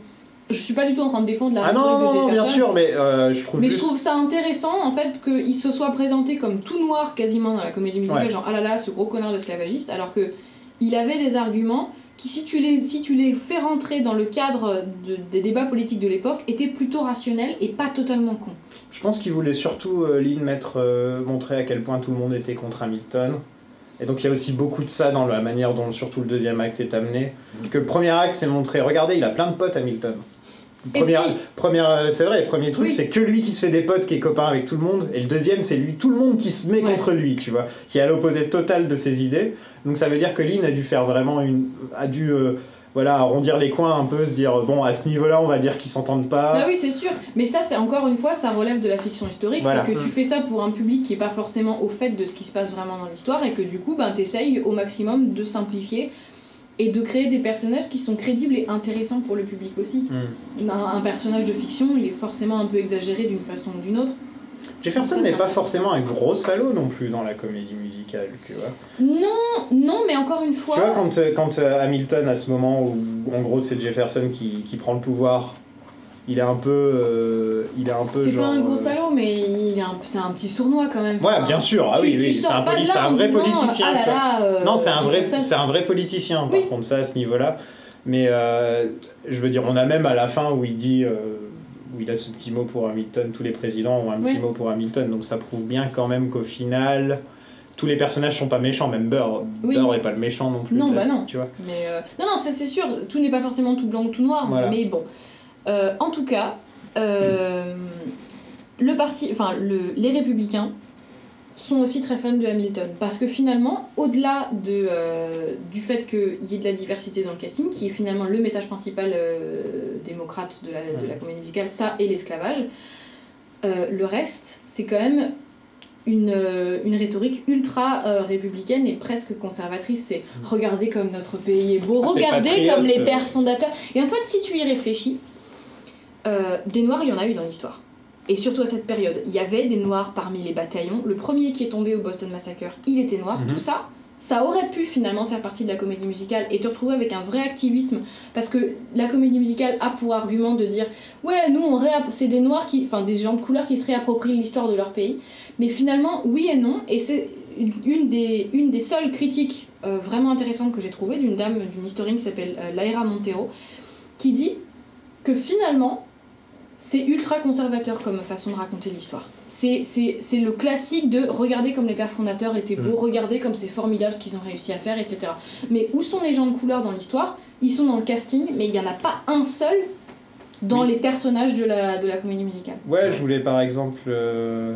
Je suis pas du tout en train de défendre la Ah non, non, de non, bien sûr, mais euh, je trouve Mais juste... je trouve ça intéressant en fait qu'il se soit présenté comme tout noir quasiment dans la comédie musicale, Ouais. genre ah là là, ce gros connard d'esclavagiste, alors que il avait des arguments qui, si tu les, si tu les fais rentrer dans le cadre de- des débats politiques de l'époque, étaient plutôt rationnels et pas totalement cons. Je pense qu'il voulait surtout, euh, Lynn, mettre, euh, montrer à quel point tout le monde était contre Hamilton. Et donc il y a aussi beaucoup de ça dans la manière dont surtout le deuxième acte est amené. Que le premier acte, c'est montrer, regardez, il a plein de potes Hamilton. Première, puis- première, euh, c'est vrai, le premier truc, Oui. c'est que lui qui se fait des potes, qui est copain avec tout le monde. Et le deuxième, c'est lui, tout le monde qui se met Ouais. contre lui, tu vois, qui est à l'opposé total de ses idées. Donc ça veut dire que Lynn a dû faire vraiment une. a dû. euh, voilà, arrondir les coins un peu, se dire, bon, à ce niveau-là, on va dire qu'ils s'entendent pas. Ah oui, c'est sûr. Mais ça, c'est encore une fois, ça relève de la fiction historique. Voilà. C'est que tu Mm. fais ça pour un public qui est pas forcément au fait de ce qui se passe vraiment dans l'histoire et que du coup, ben, t'essayes au maximum de simplifier et de créer des personnages qui sont crédibles et intéressants pour le public aussi. Hmm. Un, un personnage de fiction, il est forcément un peu exagéré d'une façon ou d'une autre. Jefferson n'est pas forcément un gros salaud non plus dans la comédie musicale, tu vois. Non, non, mais encore une fois. Tu vois, quand, euh, quand euh, Hamilton, à ce moment où, en gros, c'est Jefferson qui, qui prend le pouvoir, il est un peu. euh, il est un peu c'est pas un gros euh, salaud, mais il est un, c'est un petit sournois quand même. Ouais, bien sûr, ah tu- oui, oui, c'est un, poli- là vrai disant, politicien. Ah là là, euh, non, c'est un, vrai, c'est un vrai politicien, par contre, ça, à ce niveau-là. Mais euh, je veux dire, on a même à la fin où il dit. où il a ce petit mot pour Hamilton, tous les présidents ont un petit mot pour Hamilton, donc ça prouve bien quand même qu'au final, tous les personnages sont pas méchants, même Burr. Oui. Burr est pas le méchant non plus. Non, là, bah non. Tu vois. Mais euh, non, non, c'est sûr, tout n'est pas forcément tout blanc ou tout noir, Voilà. mais bon. Euh, en tout cas, euh, le parti, enfin le, les républicains sont aussi très fans de Hamilton parce que finalement, au-delà de, euh, du fait qu'il y ait de la diversité dans le casting, qui est finalement le message principal démocrate de la, de la comédie musicale, ça et l'esclavage, le reste, c'est quand même une, une rhétorique ultra euh, républicaine et presque conservatrice. C'est regardez comme notre pays est beau, Ah, regardez comme les pères fondateurs. Et en fait, si tu y réfléchis, euh, des noirs, il y en a eu dans l'histoire. Et surtout à cette période, il y avait des noirs parmi les bataillons. Le premier qui est tombé au Boston Massacre, il était noir. Mhm. Tout ça, ça aurait pu finalement faire partie de la comédie musicale et te retrouver avec un vrai activisme parce que la comédie musicale a pour argument de dire ouais nous on c'est des noirs qui enfin des gens de couleur qui se réapproprient l'histoire de leur pays mais finalement oui et non et c'est une des, une des seules critiques euh, vraiment intéressantes que j'ai trouvées d'une dame d'une historienne qui s'appelle euh, Laira Montero qui dit que finalement c'est ultra conservateur comme façon de raconter l'histoire. C'est, le classique de regarder comme les pères fondateurs étaient beaux, regarder comme c'est formidable ce qu'ils ont réussi à faire, etc. Mais où sont les gens de couleur dans l'histoire? Ils sont dans le casting, mais il n'y en a pas un seul dans Oui. les personnages de la, de la comédie musicale. Ouais, je voulais par exemple. euh,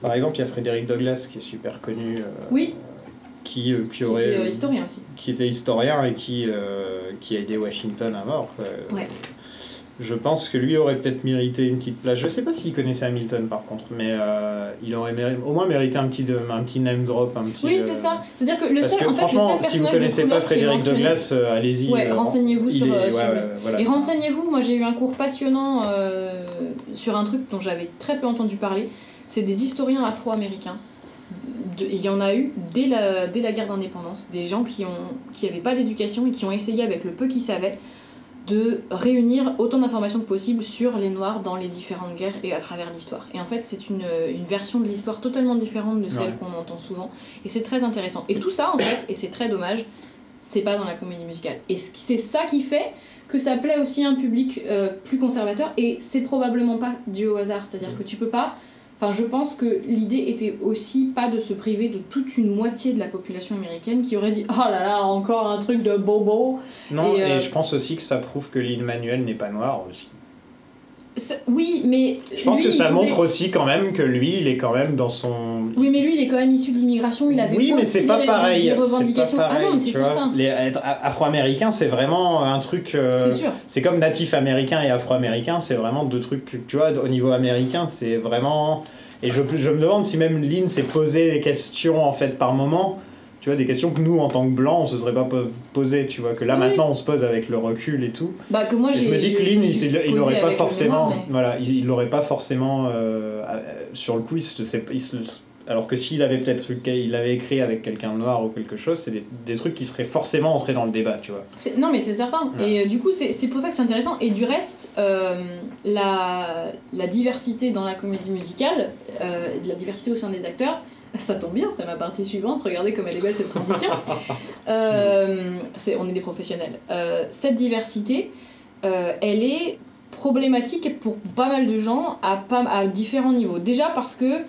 Par exemple, il y a Frédéric Douglas qui est super connu. euh, Oui, Qui, euh, qui qui aurait. était euh, historien aussi. qui était historien et qui, euh, qui a aidé Washington à mort. Ouais. Je pense que lui aurait peut-être mérité une petite place. Je sais pas s'il connaissait Hamilton par contre, mais euh, il aurait méri- au moins mérité un petit, de- un petit name drop. Un petit, Oui, euh, c'est ça. C'est-à-dire que le seul, que en fait, le seul si vous de connaissez pas Frédéric Douglas, euh, allez-y. Ouais, euh, renseignez-vous sur, est- euh, ouais, sur lui. ouais, voilà, Et renseignez-vous, moi j'ai eu un cours passionnant euh, sur un truc dont j'avais très peu entendu parler. C'est des historiens afro-américains. De- Il y en a eu dès la, dès la guerre d'indépendance, des gens qui n'avaient qui avaient pas d'éducation et qui ont essayé avec le peu qu'ils savaient de réunir autant d'informations que possible sur les Noirs dans les différentes guerres et à travers l'histoire. Et en fait, c'est une, une version de l'histoire totalement différente de celle Ouais. qu'on entend souvent. Et c'est très intéressant. Et tout ça, en fait, et c'est très dommage, c'est pas dans la comédie musicale. Et c'est ça qui fait que ça plaît aussi à un public euh, plus conservateur et c'est probablement pas dû au hasard. C'est-à-dire que tu peux pas. Enfin, je pense que l'idée était aussi pas de se priver de toute une moitié de la population américaine qui aurait dit Oh là là, encore un truc de bobo. Non, Et, et, euh, je pense aussi que ça prouve que Lin Manuel n'est pas noir aussi. Oui, mais. Je pense lui, que ça montre aussi quand même que lui, il est quand même dans son. Oui, mais lui, il est quand même issu de l'immigration, il avait oui, mais c'est pas pareil. des c'est pas revendications. pareil, ah non, c'est vois. certain. Les, être afro-américain, c'est vraiment un truc. euh, C'est sûr. C'est comme natif américain et afro-américain, c'est vraiment deux trucs, tu vois, au niveau américain, c'est vraiment... Et je, je me demande si même Lynn s'est posé des questions, en fait, par moment, tu vois, des questions que nous, en tant que blancs, on se serait pas po- posé, tu vois, que là, Oui. maintenant, on se pose avec le recul et tout. Bah, que moi, Et je me dis que Lynn, il, suis il, il posée aurait pas forcément... Voilà, il, l'aurait pas forcément... sur le coup, il se- il se- alors que s'il avait peut-être il l'avait écrit avec quelqu'un de noir ou quelque chose, c'est des, des trucs qui seraient forcément entrés dans le débat, tu vois. Non, mais c'est certain. Ouais. Et euh, du coup, c'est pour ça que c'est intéressant. Et du reste, euh, la, la diversité dans la comédie musicale, euh, la diversité au sein des acteurs, ça tombe bien, c'est ma partie suivante. Regardez comme elle est belle cette transition. On est des professionnels. Cette diversité, elle est problématique pour pas mal de gens à, pas, à différents niveaux. Déjà parce que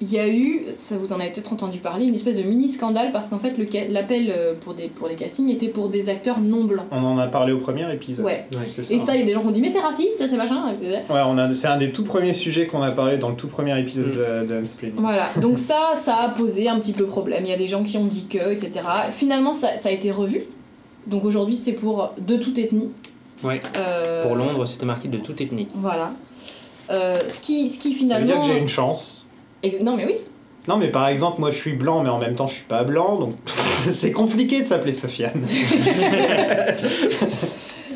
il y a eu, ça vous en avez peut-être entendu parler, une espèce de mini scandale parce qu'en fait l'appel euh, pour des, pour des castings était pour des acteurs non blancs. On en a parlé au premier épisode. Ouais. Et ça, il y a des gens qui ont dit mais c'est raciste, ça, c'est machin. etc. Ouais, on a, c'est un des tout premiers sujets qu'on a parlé dans le tout premier épisode Mm. de, de. Voilà, donc ça, ça a posé un petit peu problème. Il y a des gens qui ont dit que, etc. Finalement, ça, ça a été revu. Donc aujourd'hui, c'est pour de toute ethnie. Ouais. Euh, Pour Londres, c'était marqué de toute ethnie. Voilà. Euh, ce, qui, ce qui Ça veut finalement. dire que j'ai une chance. Ex- Non, mais oui. Non, mais par exemple, moi je suis blanc, mais en même temps je suis pas blanc, donc c'est compliqué de s'appeler Sofiane.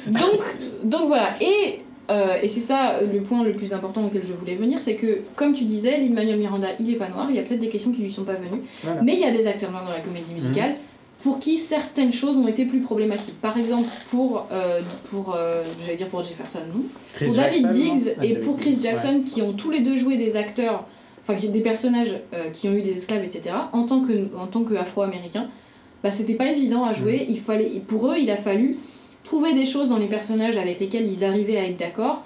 Donc, donc voilà. Et, euh, et c'est ça le point le plus important auquel je voulais venir c'est que, comme tu disais, Lin-Manuel Miranda, il est pas noir. Il y a peut-être des questions qui lui sont pas venues. Voilà. Mais il y a des acteurs noirs dans la comédie musicale pour qui certaines choses ont été plus problématiques. Par exemple, pour, euh, pour euh, j'allais dire pour Jefferson, non Chris pour David Jackson, Diggs non? Ah, et David pour Chris Jackson, qui ont tous les deux joué des acteurs, enfin des personnages euh, qui ont eu des esclaves, etc., en tant que, en tant que afro-américains, bah, c'était pas évident à jouer. Mm. Il fallait, pour eux, il a fallu trouver des choses dans les personnages avec lesquels ils arrivaient à être d'accord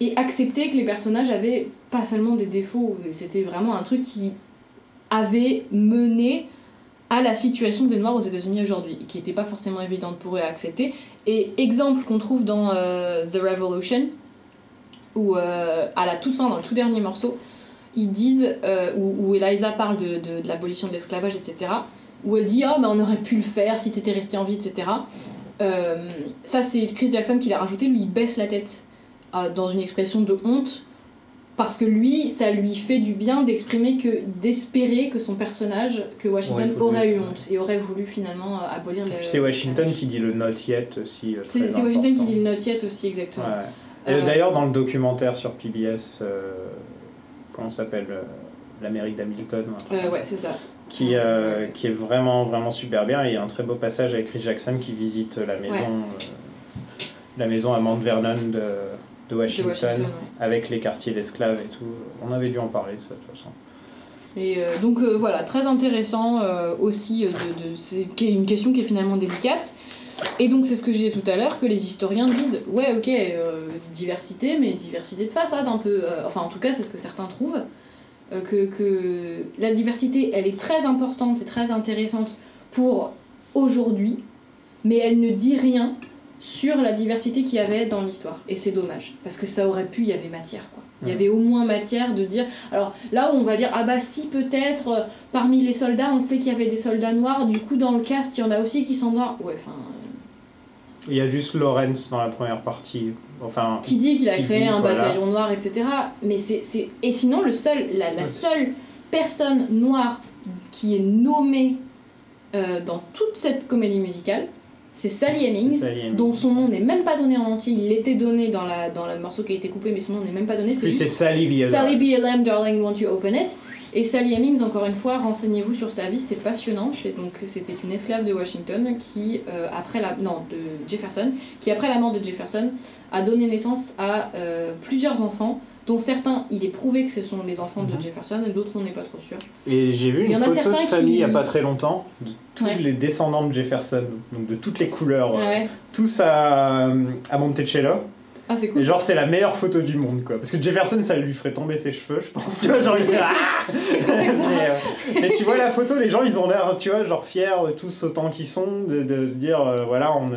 et accepter que les personnages avaient pas seulement des défauts, c'était vraiment un truc qui avait mené à la situation des Noirs aux États-Unis aujourd'hui, qui n'était pas forcément évidente pour eux à accepter. Et exemple qu'on trouve dans euh, The Revolution, où euh, à la toute fin, dans le tout dernier morceau, ils disent, euh, où, où Eliza parle de, de, de l'abolition de l'esclavage, etc., où elle dit Ah, mais on aurait pu le faire si t'étais resté en vie, etc. Euh, ça, c'est Chris Jackson qui l'a rajouté, lui, il baisse la tête euh, dans une expression de honte, parce que lui, ça lui fait du bien d'exprimer que, d'espérer que son personnage, que Washington Aurait eu honte et aurait voulu finalement abolir le. C'est Washington qui dit le not yet aussi. C'est Washington qui dit le not yet aussi, exactement. Ouais. Et D'ailleurs, dans le documentaire sur PBS, euh, comment s'appelle euh, L'Amérique d'Hamilton. Euh, ouais, c'est ça. qui, euh, qui est vraiment, vraiment super bien. Et il y a un très beau passage avec Chris Jackson qui visite la maison, euh, la maison à Mount Vernon de, de Washington, Washington, ouais. avec les quartiers d'esclaves et tout. On avait dû en parler de ça, de toute façon. Et donc voilà, très intéressant aussi, de, de, c'est une question qui est finalement délicate. Et donc c'est ce que je disais tout à l'heure, que les historiens disent, ouais ok, euh, diversité, mais diversité de façade un peu. euh, enfin en tout cas c'est ce que certains trouvent. euh, que, que la diversité, elle est très importante et très intéressante pour aujourd'hui, mais elle ne dit rien sur la diversité qu'il y avait dans l'histoire. Et c'est dommage, parce que ça aurait pu, il y avait matière quoi. Il y avait au moins matière de dire, alors là où on va dire ah bah si peut-être euh, parmi les soldats on sait qu'il y avait des soldats noirs du coup dans le cast il y en a aussi qui sont noirs ouais enfin Il y a juste Lawrence dans la première partie. Enfin, qui dit qu'il a créé dit, un voilà. bataillon noir etc mais c'est c'est et sinon le seul la, seule personne noire qui est nommée euh, dans toute cette comédie musicale c'est Sally Hemings c'est Sally Hemings. dont son nom n'est même pas donné en entier il était donné dans la dans le morceau qui a été coupé mais son nom n'est même pas donné c'est juste c'est Sally Biela. Sally BLM, Darling, Won't You Open It Et Sally Hemings, encore une fois, renseignez-vous sur sa vie, c'est passionnant. C'est donc c'était une esclave de Washington qui, euh, après la non de Jefferson, qui après la mort de Jefferson a donné naissance à euh, plusieurs enfants, dont certains il est prouvé que ce sont les enfants de Mhm. Jefferson, d'autres on n'est pas trop sûr. Et j'ai vu Il y une photo de famille il n'y a pas très longtemps de tous Ouais. les descendants de Jefferson, donc de toutes les couleurs, euh, Ouais. tous à, à Monticello. Ah c'est cool. Et genre, c'est la meilleure photo du monde, quoi. Parce que Jefferson, ça lui ferait tomber ses cheveux, je pense. Tu vois, genre, il serait. Ah mais, euh, mais tu vois la photo, les gens, ils ont l'air, tu vois, genre fiers, euh, tous autant qu'ils sont, de, de se dire, euh, voilà, on.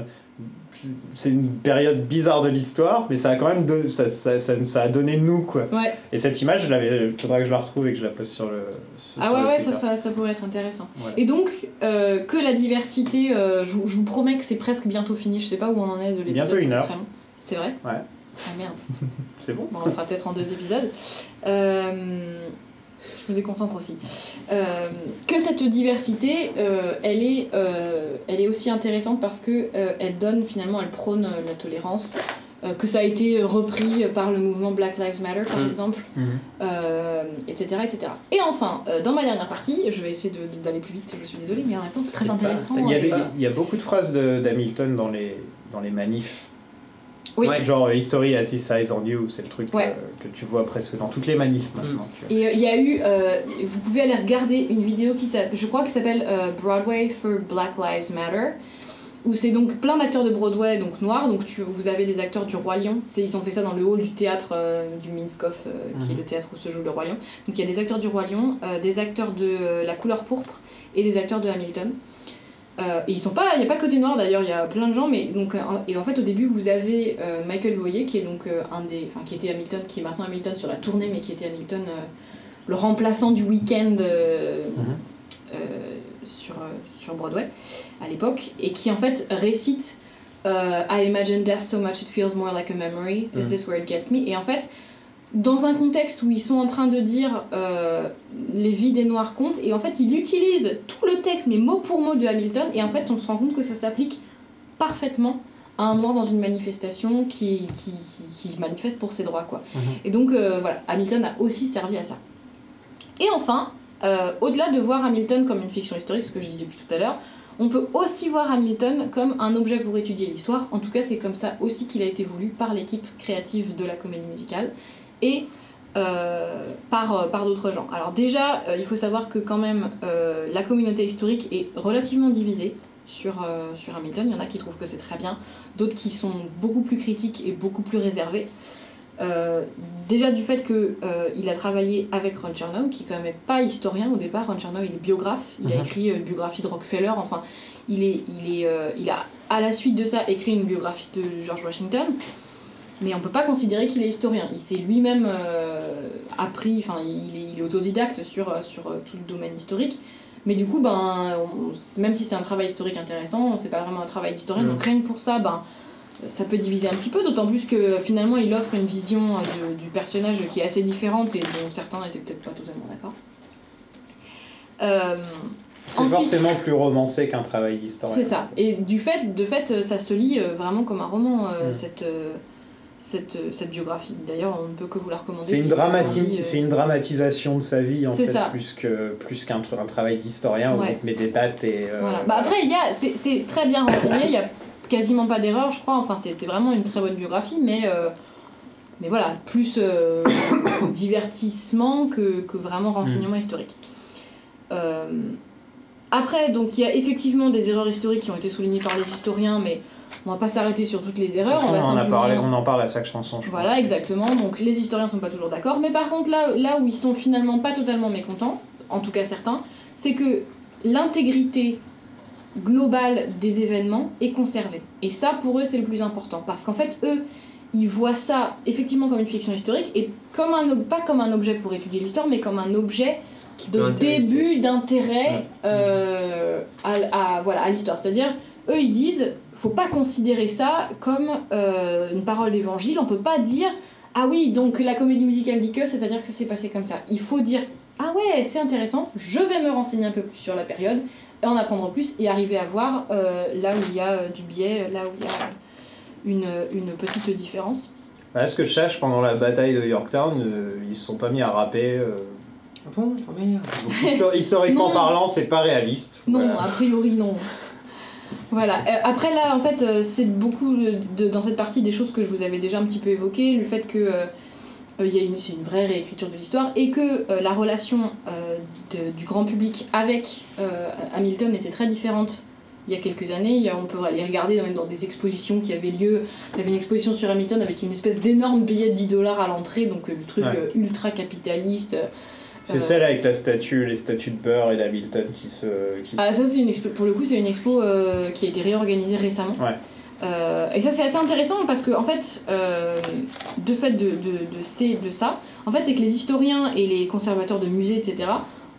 C'est une période bizarre de l'histoire, mais ça a quand même de, ça, ça, ça, ça a donné nous quoi. Ouais. Et cette image, je l'avais, faudra que je la retrouve et que je la poste sur le. sur Ah le ouais ouais ça, ça pourrait être intéressant. Voilà. Et donc euh, que la diversité, je, vous- je vous promets que c'est presque bientôt fini. Je sais pas où on en est de l'épisode. Bientôt une heure. très long. C'est vrai. Ouais. Ah merde. C'est bon. Bon, on le fera peut-être en deux épisodes. Euh, je me déconcentre aussi. Euh, que cette diversité, euh, elle, est, elle est aussi intéressante parce que elle donne finalement, elle prône la tolérance. que ça a été repris par le mouvement Black Lives Matter par Mm. exemple, Mhm. euh, etc., etc. Et enfin, dans ma dernière partie, je vais essayer d'aller plus vite, je suis désolée, mais en même temps c'est très intéressant. Il y, a des- il y a beaucoup de phrases de- d'Hamilton dans les, dans les manifs. Oui. Ouais. Genre History as his eyes on you, c'est le truc Ouais. euh, que tu vois presque dans toutes les manifs maintenant. tu vois. Et euh, il y a eu, euh, vous pouvez aller regarder une vidéo qui s'appelle, je crois qui s'appelle euh, Broadway for Black Lives Matter, où c'est donc plein d'acteurs de Broadway donc noirs, donc tu, vous avez des acteurs du Roi Lion, c'est, ils ont fait ça dans le hall du théâtre euh, du Minskoff, euh, qui est Mhm. le théâtre où se joue le Roi Lion. Donc il y a des acteurs du Roi Lion, euh, des acteurs de euh, La couleur pourpre et des acteurs de Hamilton. Euh, et ils sont pas, il n'y a pas que des noirs d'ailleurs, il y a plein de gens, mais donc euh, et en fait au début vous avez euh, Michael Voyer qui est donc euh, un des, enfin qui était Hamilton, qui est maintenant Hamilton sur la tournée, mais qui était Hamilton, le remplaçant du week-end Mhm. sur sur Broadway à l'époque, et qui en fait récite I imagine death so much it feels more like a memory. Is Mhm. this where it gets me? Et en fait dans un contexte où ils sont en train de dire euh, les vies des noirs comptent et en fait il utilise tout le texte mais mot pour mot de Hamilton et en fait on se rend compte que ça s'applique parfaitement à un noir dans une manifestation qui, qui, qui, manifeste pour ses droits quoi. Mhm. Et donc euh, voilà, Hamilton a aussi servi à ça. Et enfin, euh, au-delà de voir Hamilton comme une fiction historique, ce que je dis depuis tout à l'heure, on peut aussi voir Hamilton comme un objet pour étudier l'histoire. En tout cas, c'est comme ça aussi qu'il a été voulu par l'équipe créative de la comédie musicale et euh, par, euh, par d'autres gens. Alors déjà, euh, il faut savoir que quand même, euh, la communauté historique est relativement divisée sur, sur Hamilton. Il y en a qui trouvent que c'est très bien, d'autres qui sont beaucoup plus critiques et beaucoup plus réservés. Déjà du fait qu'il a travaillé avec Ron Chernow, qui quand même est pas historien au départ. Ron Chernow, il est biographe. Il a Mhm. écrit une biographie de Rockefeller. Enfin, il, est, il, est, il a à la suite de ça écrit une biographie de George Washington. Mais on peut pas considérer qu'il est historien. Il s'est lui-même euh, appris, enfin il est, il est autodidacte sur, sur euh, tout le domaine historique. Mais du coup, ben, on- même si c'est un travail historique intéressant, c'est pas vraiment un travail d'historien. Mhm. Donc rien que pour ça, ben, ça peut diviser un petit peu, d'autant plus que finalement il offre une vision euh, de- du personnage qui est assez différente et dont certains n'étaient peut-être pas totalement d'accord. Euh, C'est Ensuite- forcément plus romancé qu'un travail d'historien. c'est ça. Et du fait, de fait, ça se lit vraiment comme un roman, Mm. cette, cette, euh, cette biographie. D'ailleurs, on ne peut que vous la recommander. C'est une, si dramati- euh, une dramatisation de sa vie en C'est fait, ça. plus que plus qu'un tr- un travail d'historien où Ouais. on te met des dates et. euh, Voilà. Bah après, c'est, très bien renseigné, il y a quasiment pas d'erreur, je crois. Enfin, c'est, vraiment une très bonne biographie, mais, euh, mais voilà, plus divertissement que, que vraiment renseignement historique. Euh, après, donc il y a effectivement des erreurs historiques qui ont été soulignées par les historiens, mais on va pas s'arrêter sur toutes les erreurs. façon, on va on, en a parlé, on en parle à chaque chanson. je crois. Voilà, exactement. Donc les historiens sont pas toujours d'accord. Mais par contre, là, là où ils sont finalement pas totalement mécontents, en tout cas certains, c'est que l'intégrité globale des événements est conservée. Et ça, pour eux, c'est le plus important. Parce qu'en fait, eux, ils voient ça effectivement comme une fiction historique et comme un, pas comme un objet pour étudier l'histoire, mais comme un objet de début d'intérêt Ouais. euh, à, à- voilà, à l'histoire. C'est-à-dire, eux, ils disent, faut pas considérer ça comme euh, une parole d'évangile. On peut pas dire, ah oui, donc la comédie musicale dit que, c'est-à-dire que ça s'est passé comme ça. Il faut dire, ah ouais, c'est intéressant, je vais me renseigner un peu plus sur la période, et en apprendre plus, et arriver à voir euh, là où il y a euh, du biais, là où il y a une, une petite différence. Voilà ce que je cherche pendant la bataille de Yorktown, euh, ils se sont pas mis à rapper. euh, Ah bon Oh merde. donc histo- historiquement parlant, c'est pas réaliste. Non, Voilà. a priori non. Voilà. Euh, après là, en fait, euh, c'est beaucoup de, dans cette partie des choses que je vous avais déjà un petit peu évoquées, le fait que euh, il y a une, c'est une vraie réécriture de l'histoire et que la relation de- du grand public avec Hamilton était très différente. Il y a quelques années, on peut aller regarder même dans des expositions qui avaient lieu. Il y avait une exposition sur Hamilton avec une espèce d'énorme billet de 10 dollars à l'entrée, donc le truc Ouais. ultra capitaliste. C'est euh, celle avec la statue, les statues de Burr et d'Hamilton qui se. Qui se- Ah, ça, c'est une expo. Pour le coup, c'est une expo euh, qui a été réorganisée récemment. Ouais. Euh, et ça, c'est assez intéressant parce que, en fait, euh, de fait de, de, de, ces- de ça, en fait, c'est que les historiens et les conservateurs de musées, etc.,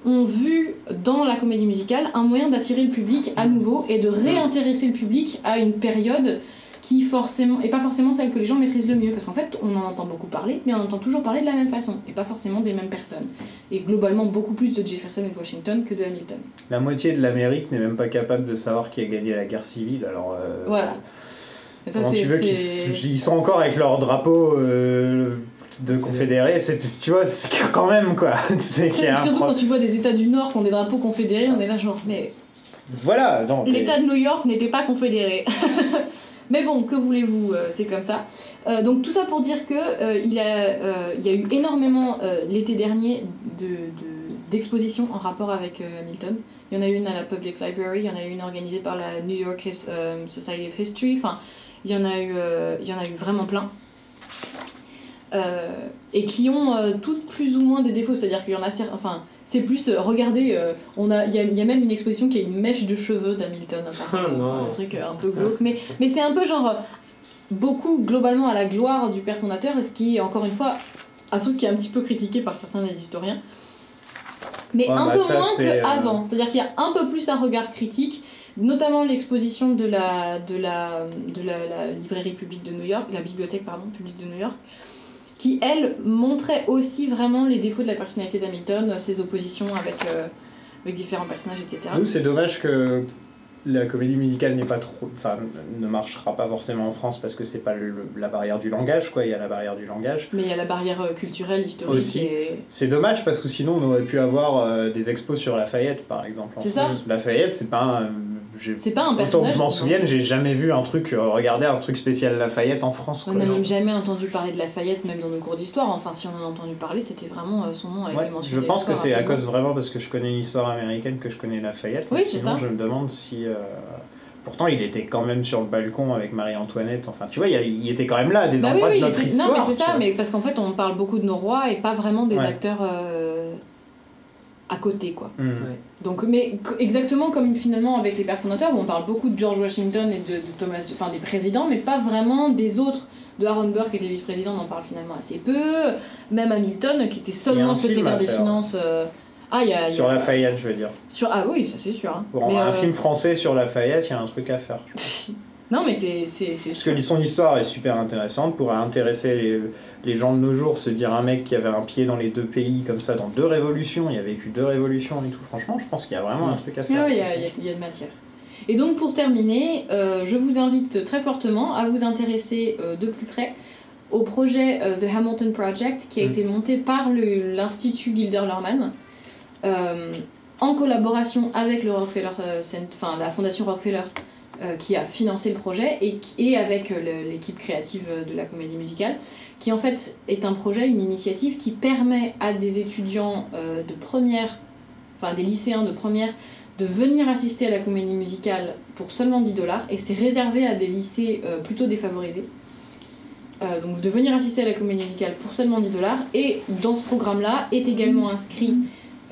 ont vu dans la comédie musicale un moyen d'attirer le public à nouveau et de réintéresser le public à une période qui forcément est pas forcément celle que les gens maîtrisent le mieux parce qu'en fait on en entend beaucoup parler mais on entend toujours parler de la même façon et pas forcément des mêmes personnes et globalement beaucoup plus de Jefferson et de Washington que de Hamilton La moitié de l'Amérique n'est même pas capable de savoir qui a gagné la guerre civile. Alors. euh, Voilà. Et ça, tu veux qu'ils ils sont encore avec leur drapeau euh, de confédérés, c'est tu vois, c'est quand même quoi. C'est Surtout quand tu vois des États du Nord qui ont des drapeaux confédérés, on est là genre, mais Voilà, donc l'État de New York n'était pas confédéré. mais bon, que voulez-vous, euh, c'est comme ça. Euh, donc tout ça pour dire que euh, il, a, il y a eu énormément l'été dernier de, de- d'expositions en rapport avec Hamilton. Il y en a une à la Public Library, il y en a une organisée par la New York Society of History. Enfin, il y en a eu, il y en a eu vraiment plein. Euh, et qui ont euh, toutes plus ou moins des défauts, c'est-à-dire qu'il y en a enfin c'est plus euh, regardez euh, on a il y, a il y a même une exposition qui a une mèche de cheveux d'Hamilton. Enfin, un truc un peu glauque. Mais mais c'est un peu genre beaucoup globalement à la gloire du père fondateur ce qui est encore une fois un truc qui est un petit peu critiqué par certains des historiens. Mais Ouais, un bah, peu ça, moins qu'avant c'est-à-dire qu'il y a un peu plus un regard critique notamment l'exposition de la de la de la, la librairie publique de New York la bibliothèque pardon publique de New York qui elle montrait aussi vraiment les défauts de la personnalité d'Hamilton ses oppositions avec euh, avec différents personnages etc Nous, c'est dommage que la comédie musicale n'est pas trop, enfin, ne marchera pas forcément en France parce que c'est pas le- la barrière du langage, quoi. Il y a la barrière du langage. mais il y a la barrière euh, culturelle historique Aussi. et C'est dommage parce que sinon on aurait pu avoir euh, des expos sur Lafayette, par exemple. C'est ça. Lafayette, c'est pas un. C'est pas un Autant que personnage je m'en souvienne, j'ai jamais vu un truc, euh, regarder un truc spécial Lafayette en France. on n'a même jamais entendu parler de Lafayette même dans nos cours d'histoire enfin si on en a entendu parler c'était vraiment euh, son nom a Ouais, été mentionné je pense que c'est à cause vraiment parce que je connais une histoire américaine que je connais Lafayette. Oui, sinon, ça. je me demande si. euh, Pourtant, il était quand même sur le balcon avec Marie-Antoinette. Enfin, tu vois, il, était quand même là à des Bah oui, endroits oui, de il notre était- histoire. Non, mais c'est ça, vois. mais parce qu'en fait, on parle beaucoup de nos rois et pas vraiment des Ouais. acteurs euh, à côté, quoi. Hmm. Donc, mais exactement comme finalement avec les pères fondateurs, où on parle beaucoup de George Washington et de, de Thomas, enfin des présidents, mais pas vraiment des autres. De Aaron Burr, qui était vice-président, on en parle finalement assez peu. Même Hamilton, qui était y seulement secrétaire des finances. euh, Ah, il y a. y Sur a- Lafayette, je veux dire. Sur... Ah oui, ça c'est sûr. hein. Mais, un euh, film français sur Lafayette, il y a un truc à faire. Non, mais c'est Parce que son histoire est super intéressante, pourrait intéresser les, les gens de nos jours, se dire un mec qui avait un pied dans les deux pays comme ça, dans deux révolutions, il a vécu deux révolutions et tout. Franchement, je pense qu'il y a vraiment un truc à Oui, faire. il y, a- il y a- il y a de matière. Et donc pour terminer, euh, je vous invite très fortement à vous intéresser euh, de plus près au projet euh, The Hamilton Project qui a Mm. été monté par l'Institut Gilder Lehrman euh, en collaboration avec le Rockefeller enfin la Fondation Rockefeller qui a financé le projet et, avec euh, l'équipe créative euh, de la comédie musicale qui en fait est un projet, une initiative qui permet à des étudiants euh, de première, enfin des lycéens de première, de venir assister à la comédie musicale pour seulement 10 dollars et c'est réservé à des lycées euh, plutôt défavorisés. Euh, donc de venir assister à la comédie musicale pour seulement 10 dollars et dans ce programme-là est également inscrit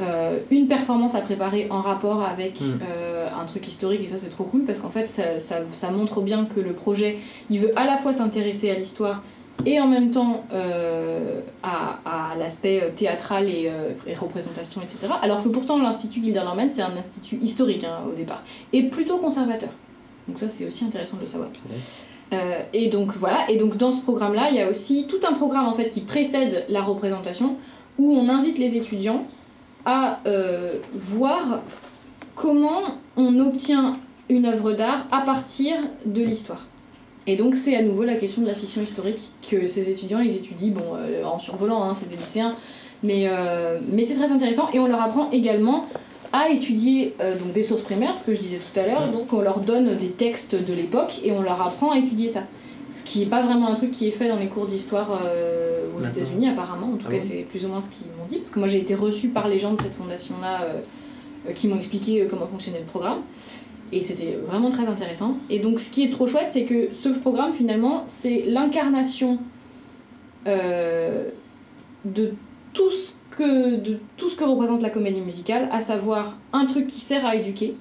euh, une performance à préparer en rapport avec Mm. euh, un truc historique et ça c'est trop cool parce qu'en fait ça, ça, ça montre bien que le projet il veut à la fois s'intéresser à l'histoire et en même temps euh, à, à l'aspect théâtral et, et représentation, etc. Alors que pourtant l'Institut Gilderlerman, c'est un institut historique hein, au départ, et plutôt conservateur. Donc ça c'est aussi intéressant de le savoir. Et donc voilà, et donc dans ce programme-là, il y a aussi tout un programme en fait qui précède la représentation, où on invite les étudiants à euh, voir comment on obtient une œuvre d'art à partir de l'histoire. Et donc c'est à nouveau la question de la fiction historique que ces étudiants ils étudient bon, euh, en survolant, hein, c'est des lycéens, mais, euh, mais c'est très intéressant et on leur apprend également à étudier euh, donc des sources primaires, ce que je disais tout à l'heure, donc on leur donne des textes de l'époque et on leur apprend à étudier ça. Ce qui n'est pas vraiment un truc qui est fait dans les cours d'histoire euh, aux. États-Unis apparemment, en tout Ah cas bon c'est plus ou moins ce qu'ils m'ont dit, parce que moi j'ai été reçue par les gens de cette fondation-là euh, euh, qui m'ont expliqué comment fonctionnait le programme. Et c'était vraiment très intéressant. Et donc, ce qui est trop chouette, c'est que ce programme, finalement, c'est l'incarnation euh, de, tout ce que, de tout ce que représente la comédie musicale, à savoir un truc qui sert à éduquer,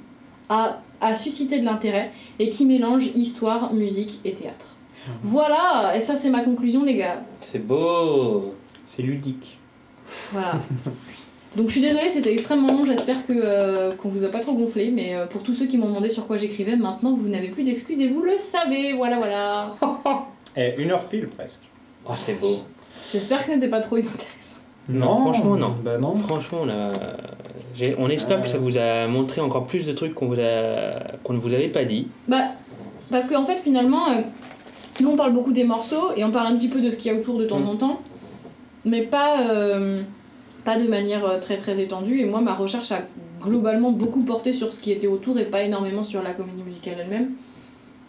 à, à susciter de l'intérêt, et qui mélange histoire, musique et théâtre. Voilà, et ça c'est ma conclusion les gars. C'est beau. C'est ludique. Voilà. Donc je suis désolée, c'était extrêmement long, j'espère que euh, qu'on vous a pas trop gonflé, mais euh, pour tous ceux qui m'ont demandé sur quoi j'écrivais, maintenant vous n'avez plus d'excuses et vous le savez, voilà voilà. Et une heure pile presque. Oh, c'est beau. J'espère que ce n'était pas trop inintéressant. Non, franchement, non. Bah non. Franchement, on, a- j'ai- on espère Euh. que ça vous a montré encore plus de trucs qu'on vous a... qu'on ne vous avait pas dit. Bah, parce qu'en fait finalement, euh, nous on parle beaucoup des morceaux et on parle un petit peu de ce qu'il y a autour de temps Mm. en temps, mais pas, euh, pas de manière euh, très très étendue. Et moi ma recherche a globalement beaucoup porté sur ce qui était autour et pas énormément sur la comédie musicale elle-même.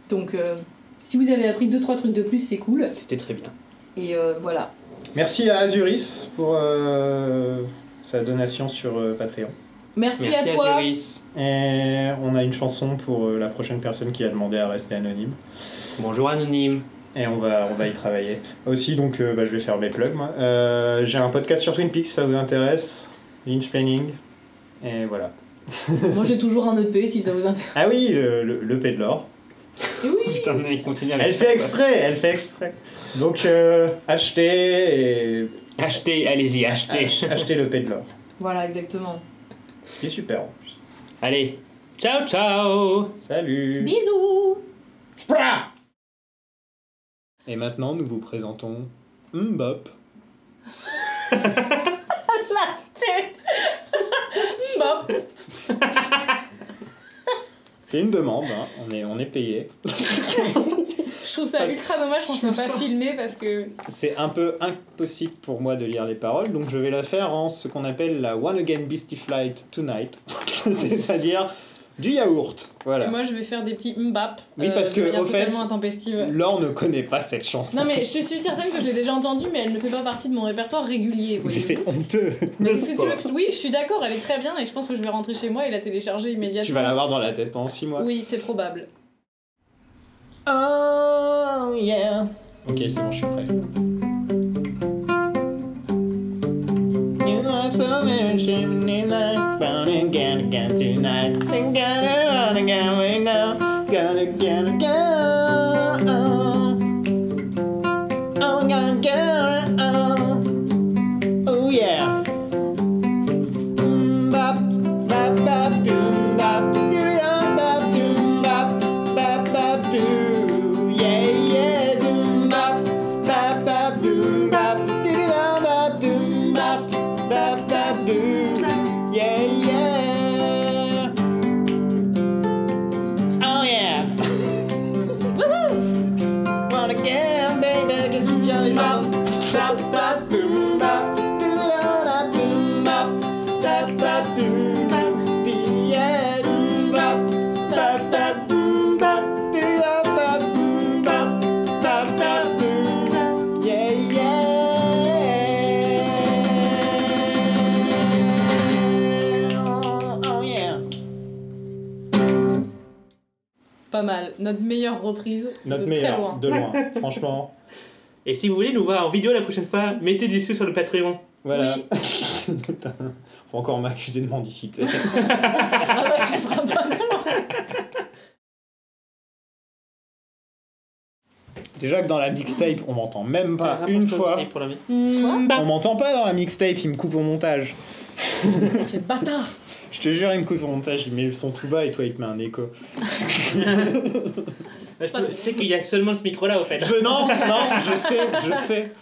Donc euh, si vous avez appris 2-3 trucs de plus, c'est cool. C'était très bien. Et euh, voilà. Merci à Azuris pour euh, sa donation sur euh, Patreon. Merci, Merci à toi. Azuris. Et on a une chanson pour euh, la prochaine personne qui a demandé à rester anonyme. Bonjour Anonyme. Et on va, on va y travailler. Aussi, donc, euh, bah, je vais faire mes plugs, moi. Euh, J'ai un podcast sur Twin Peaks, si ça vous intéresse? Lynch Planning. Et voilà. Moi j'ai toujours un EP si ça vous intéresse. Ah oui, le, le, de l'or. Et oui. Putain, mais continue avec Elle fait exprès, elle fait exprès. Donc, euh, achetez et... Achetez, allez-y, achetez. ach- achetez le P de l'or. Voilà exactement. C'est super en plus. Allez, ciao ciao Salut Bisous. Spra Et maintenant, nous vous présentons Mbop. Bah. C'est une demande, hein. on, est, on est payé. Je trouve ça ultra dommage qu'on soit pas filmé parce que C'est un peu impossible pour moi de lire les paroles, donc je vais la faire en ce qu'on appelle la One Again Beastie Flight Tonight, c'est-à-dire du yaourt. Voilà. moi je vais faire des petits mbap Oui, parce que, de manière au fait. Laure ne connaît pas cette chanson. Non mais je suis certaine que je l'ai déjà entendue mais elle ne fait pas partie de mon répertoire régulier. Mais c'est honteux. Mais qu'est-ce que tu veux que je- Oui, je suis d'accord, elle est très bien et je pense que je vais rentrer chez moi et la télécharger immédiatement. Tu vas l'avoir dans la tête pendant 6 mois. Oui, c'est probable. Oh Oh, yeah. Ok, c'est bon, je suis prêt. You have so many in life, bound again again tonight. And gotta run again, we know. Gotta get again. Notre meilleure reprise Notre de très loin. de loin. Franchement, Et si vous voulez nous voir en vidéo la prochaine fois, mettez du sous sur le Patreon. voilà. Oui. Faut encore m'accuser de mendicité. ah bah ça sera pas toi. Déjà que dans la mixtape, on m'entend même pas Ah, une fois. Pour la... On m'entend pas dans la mixtape, il me coupe au montage. Quel bâtard. Je te jure, il me coupe au montage, il met le son tout bas et toi, il te met un écho. Je sais qu'il y a seulement ce micro là au fait. Je, non, non, je sais, je sais.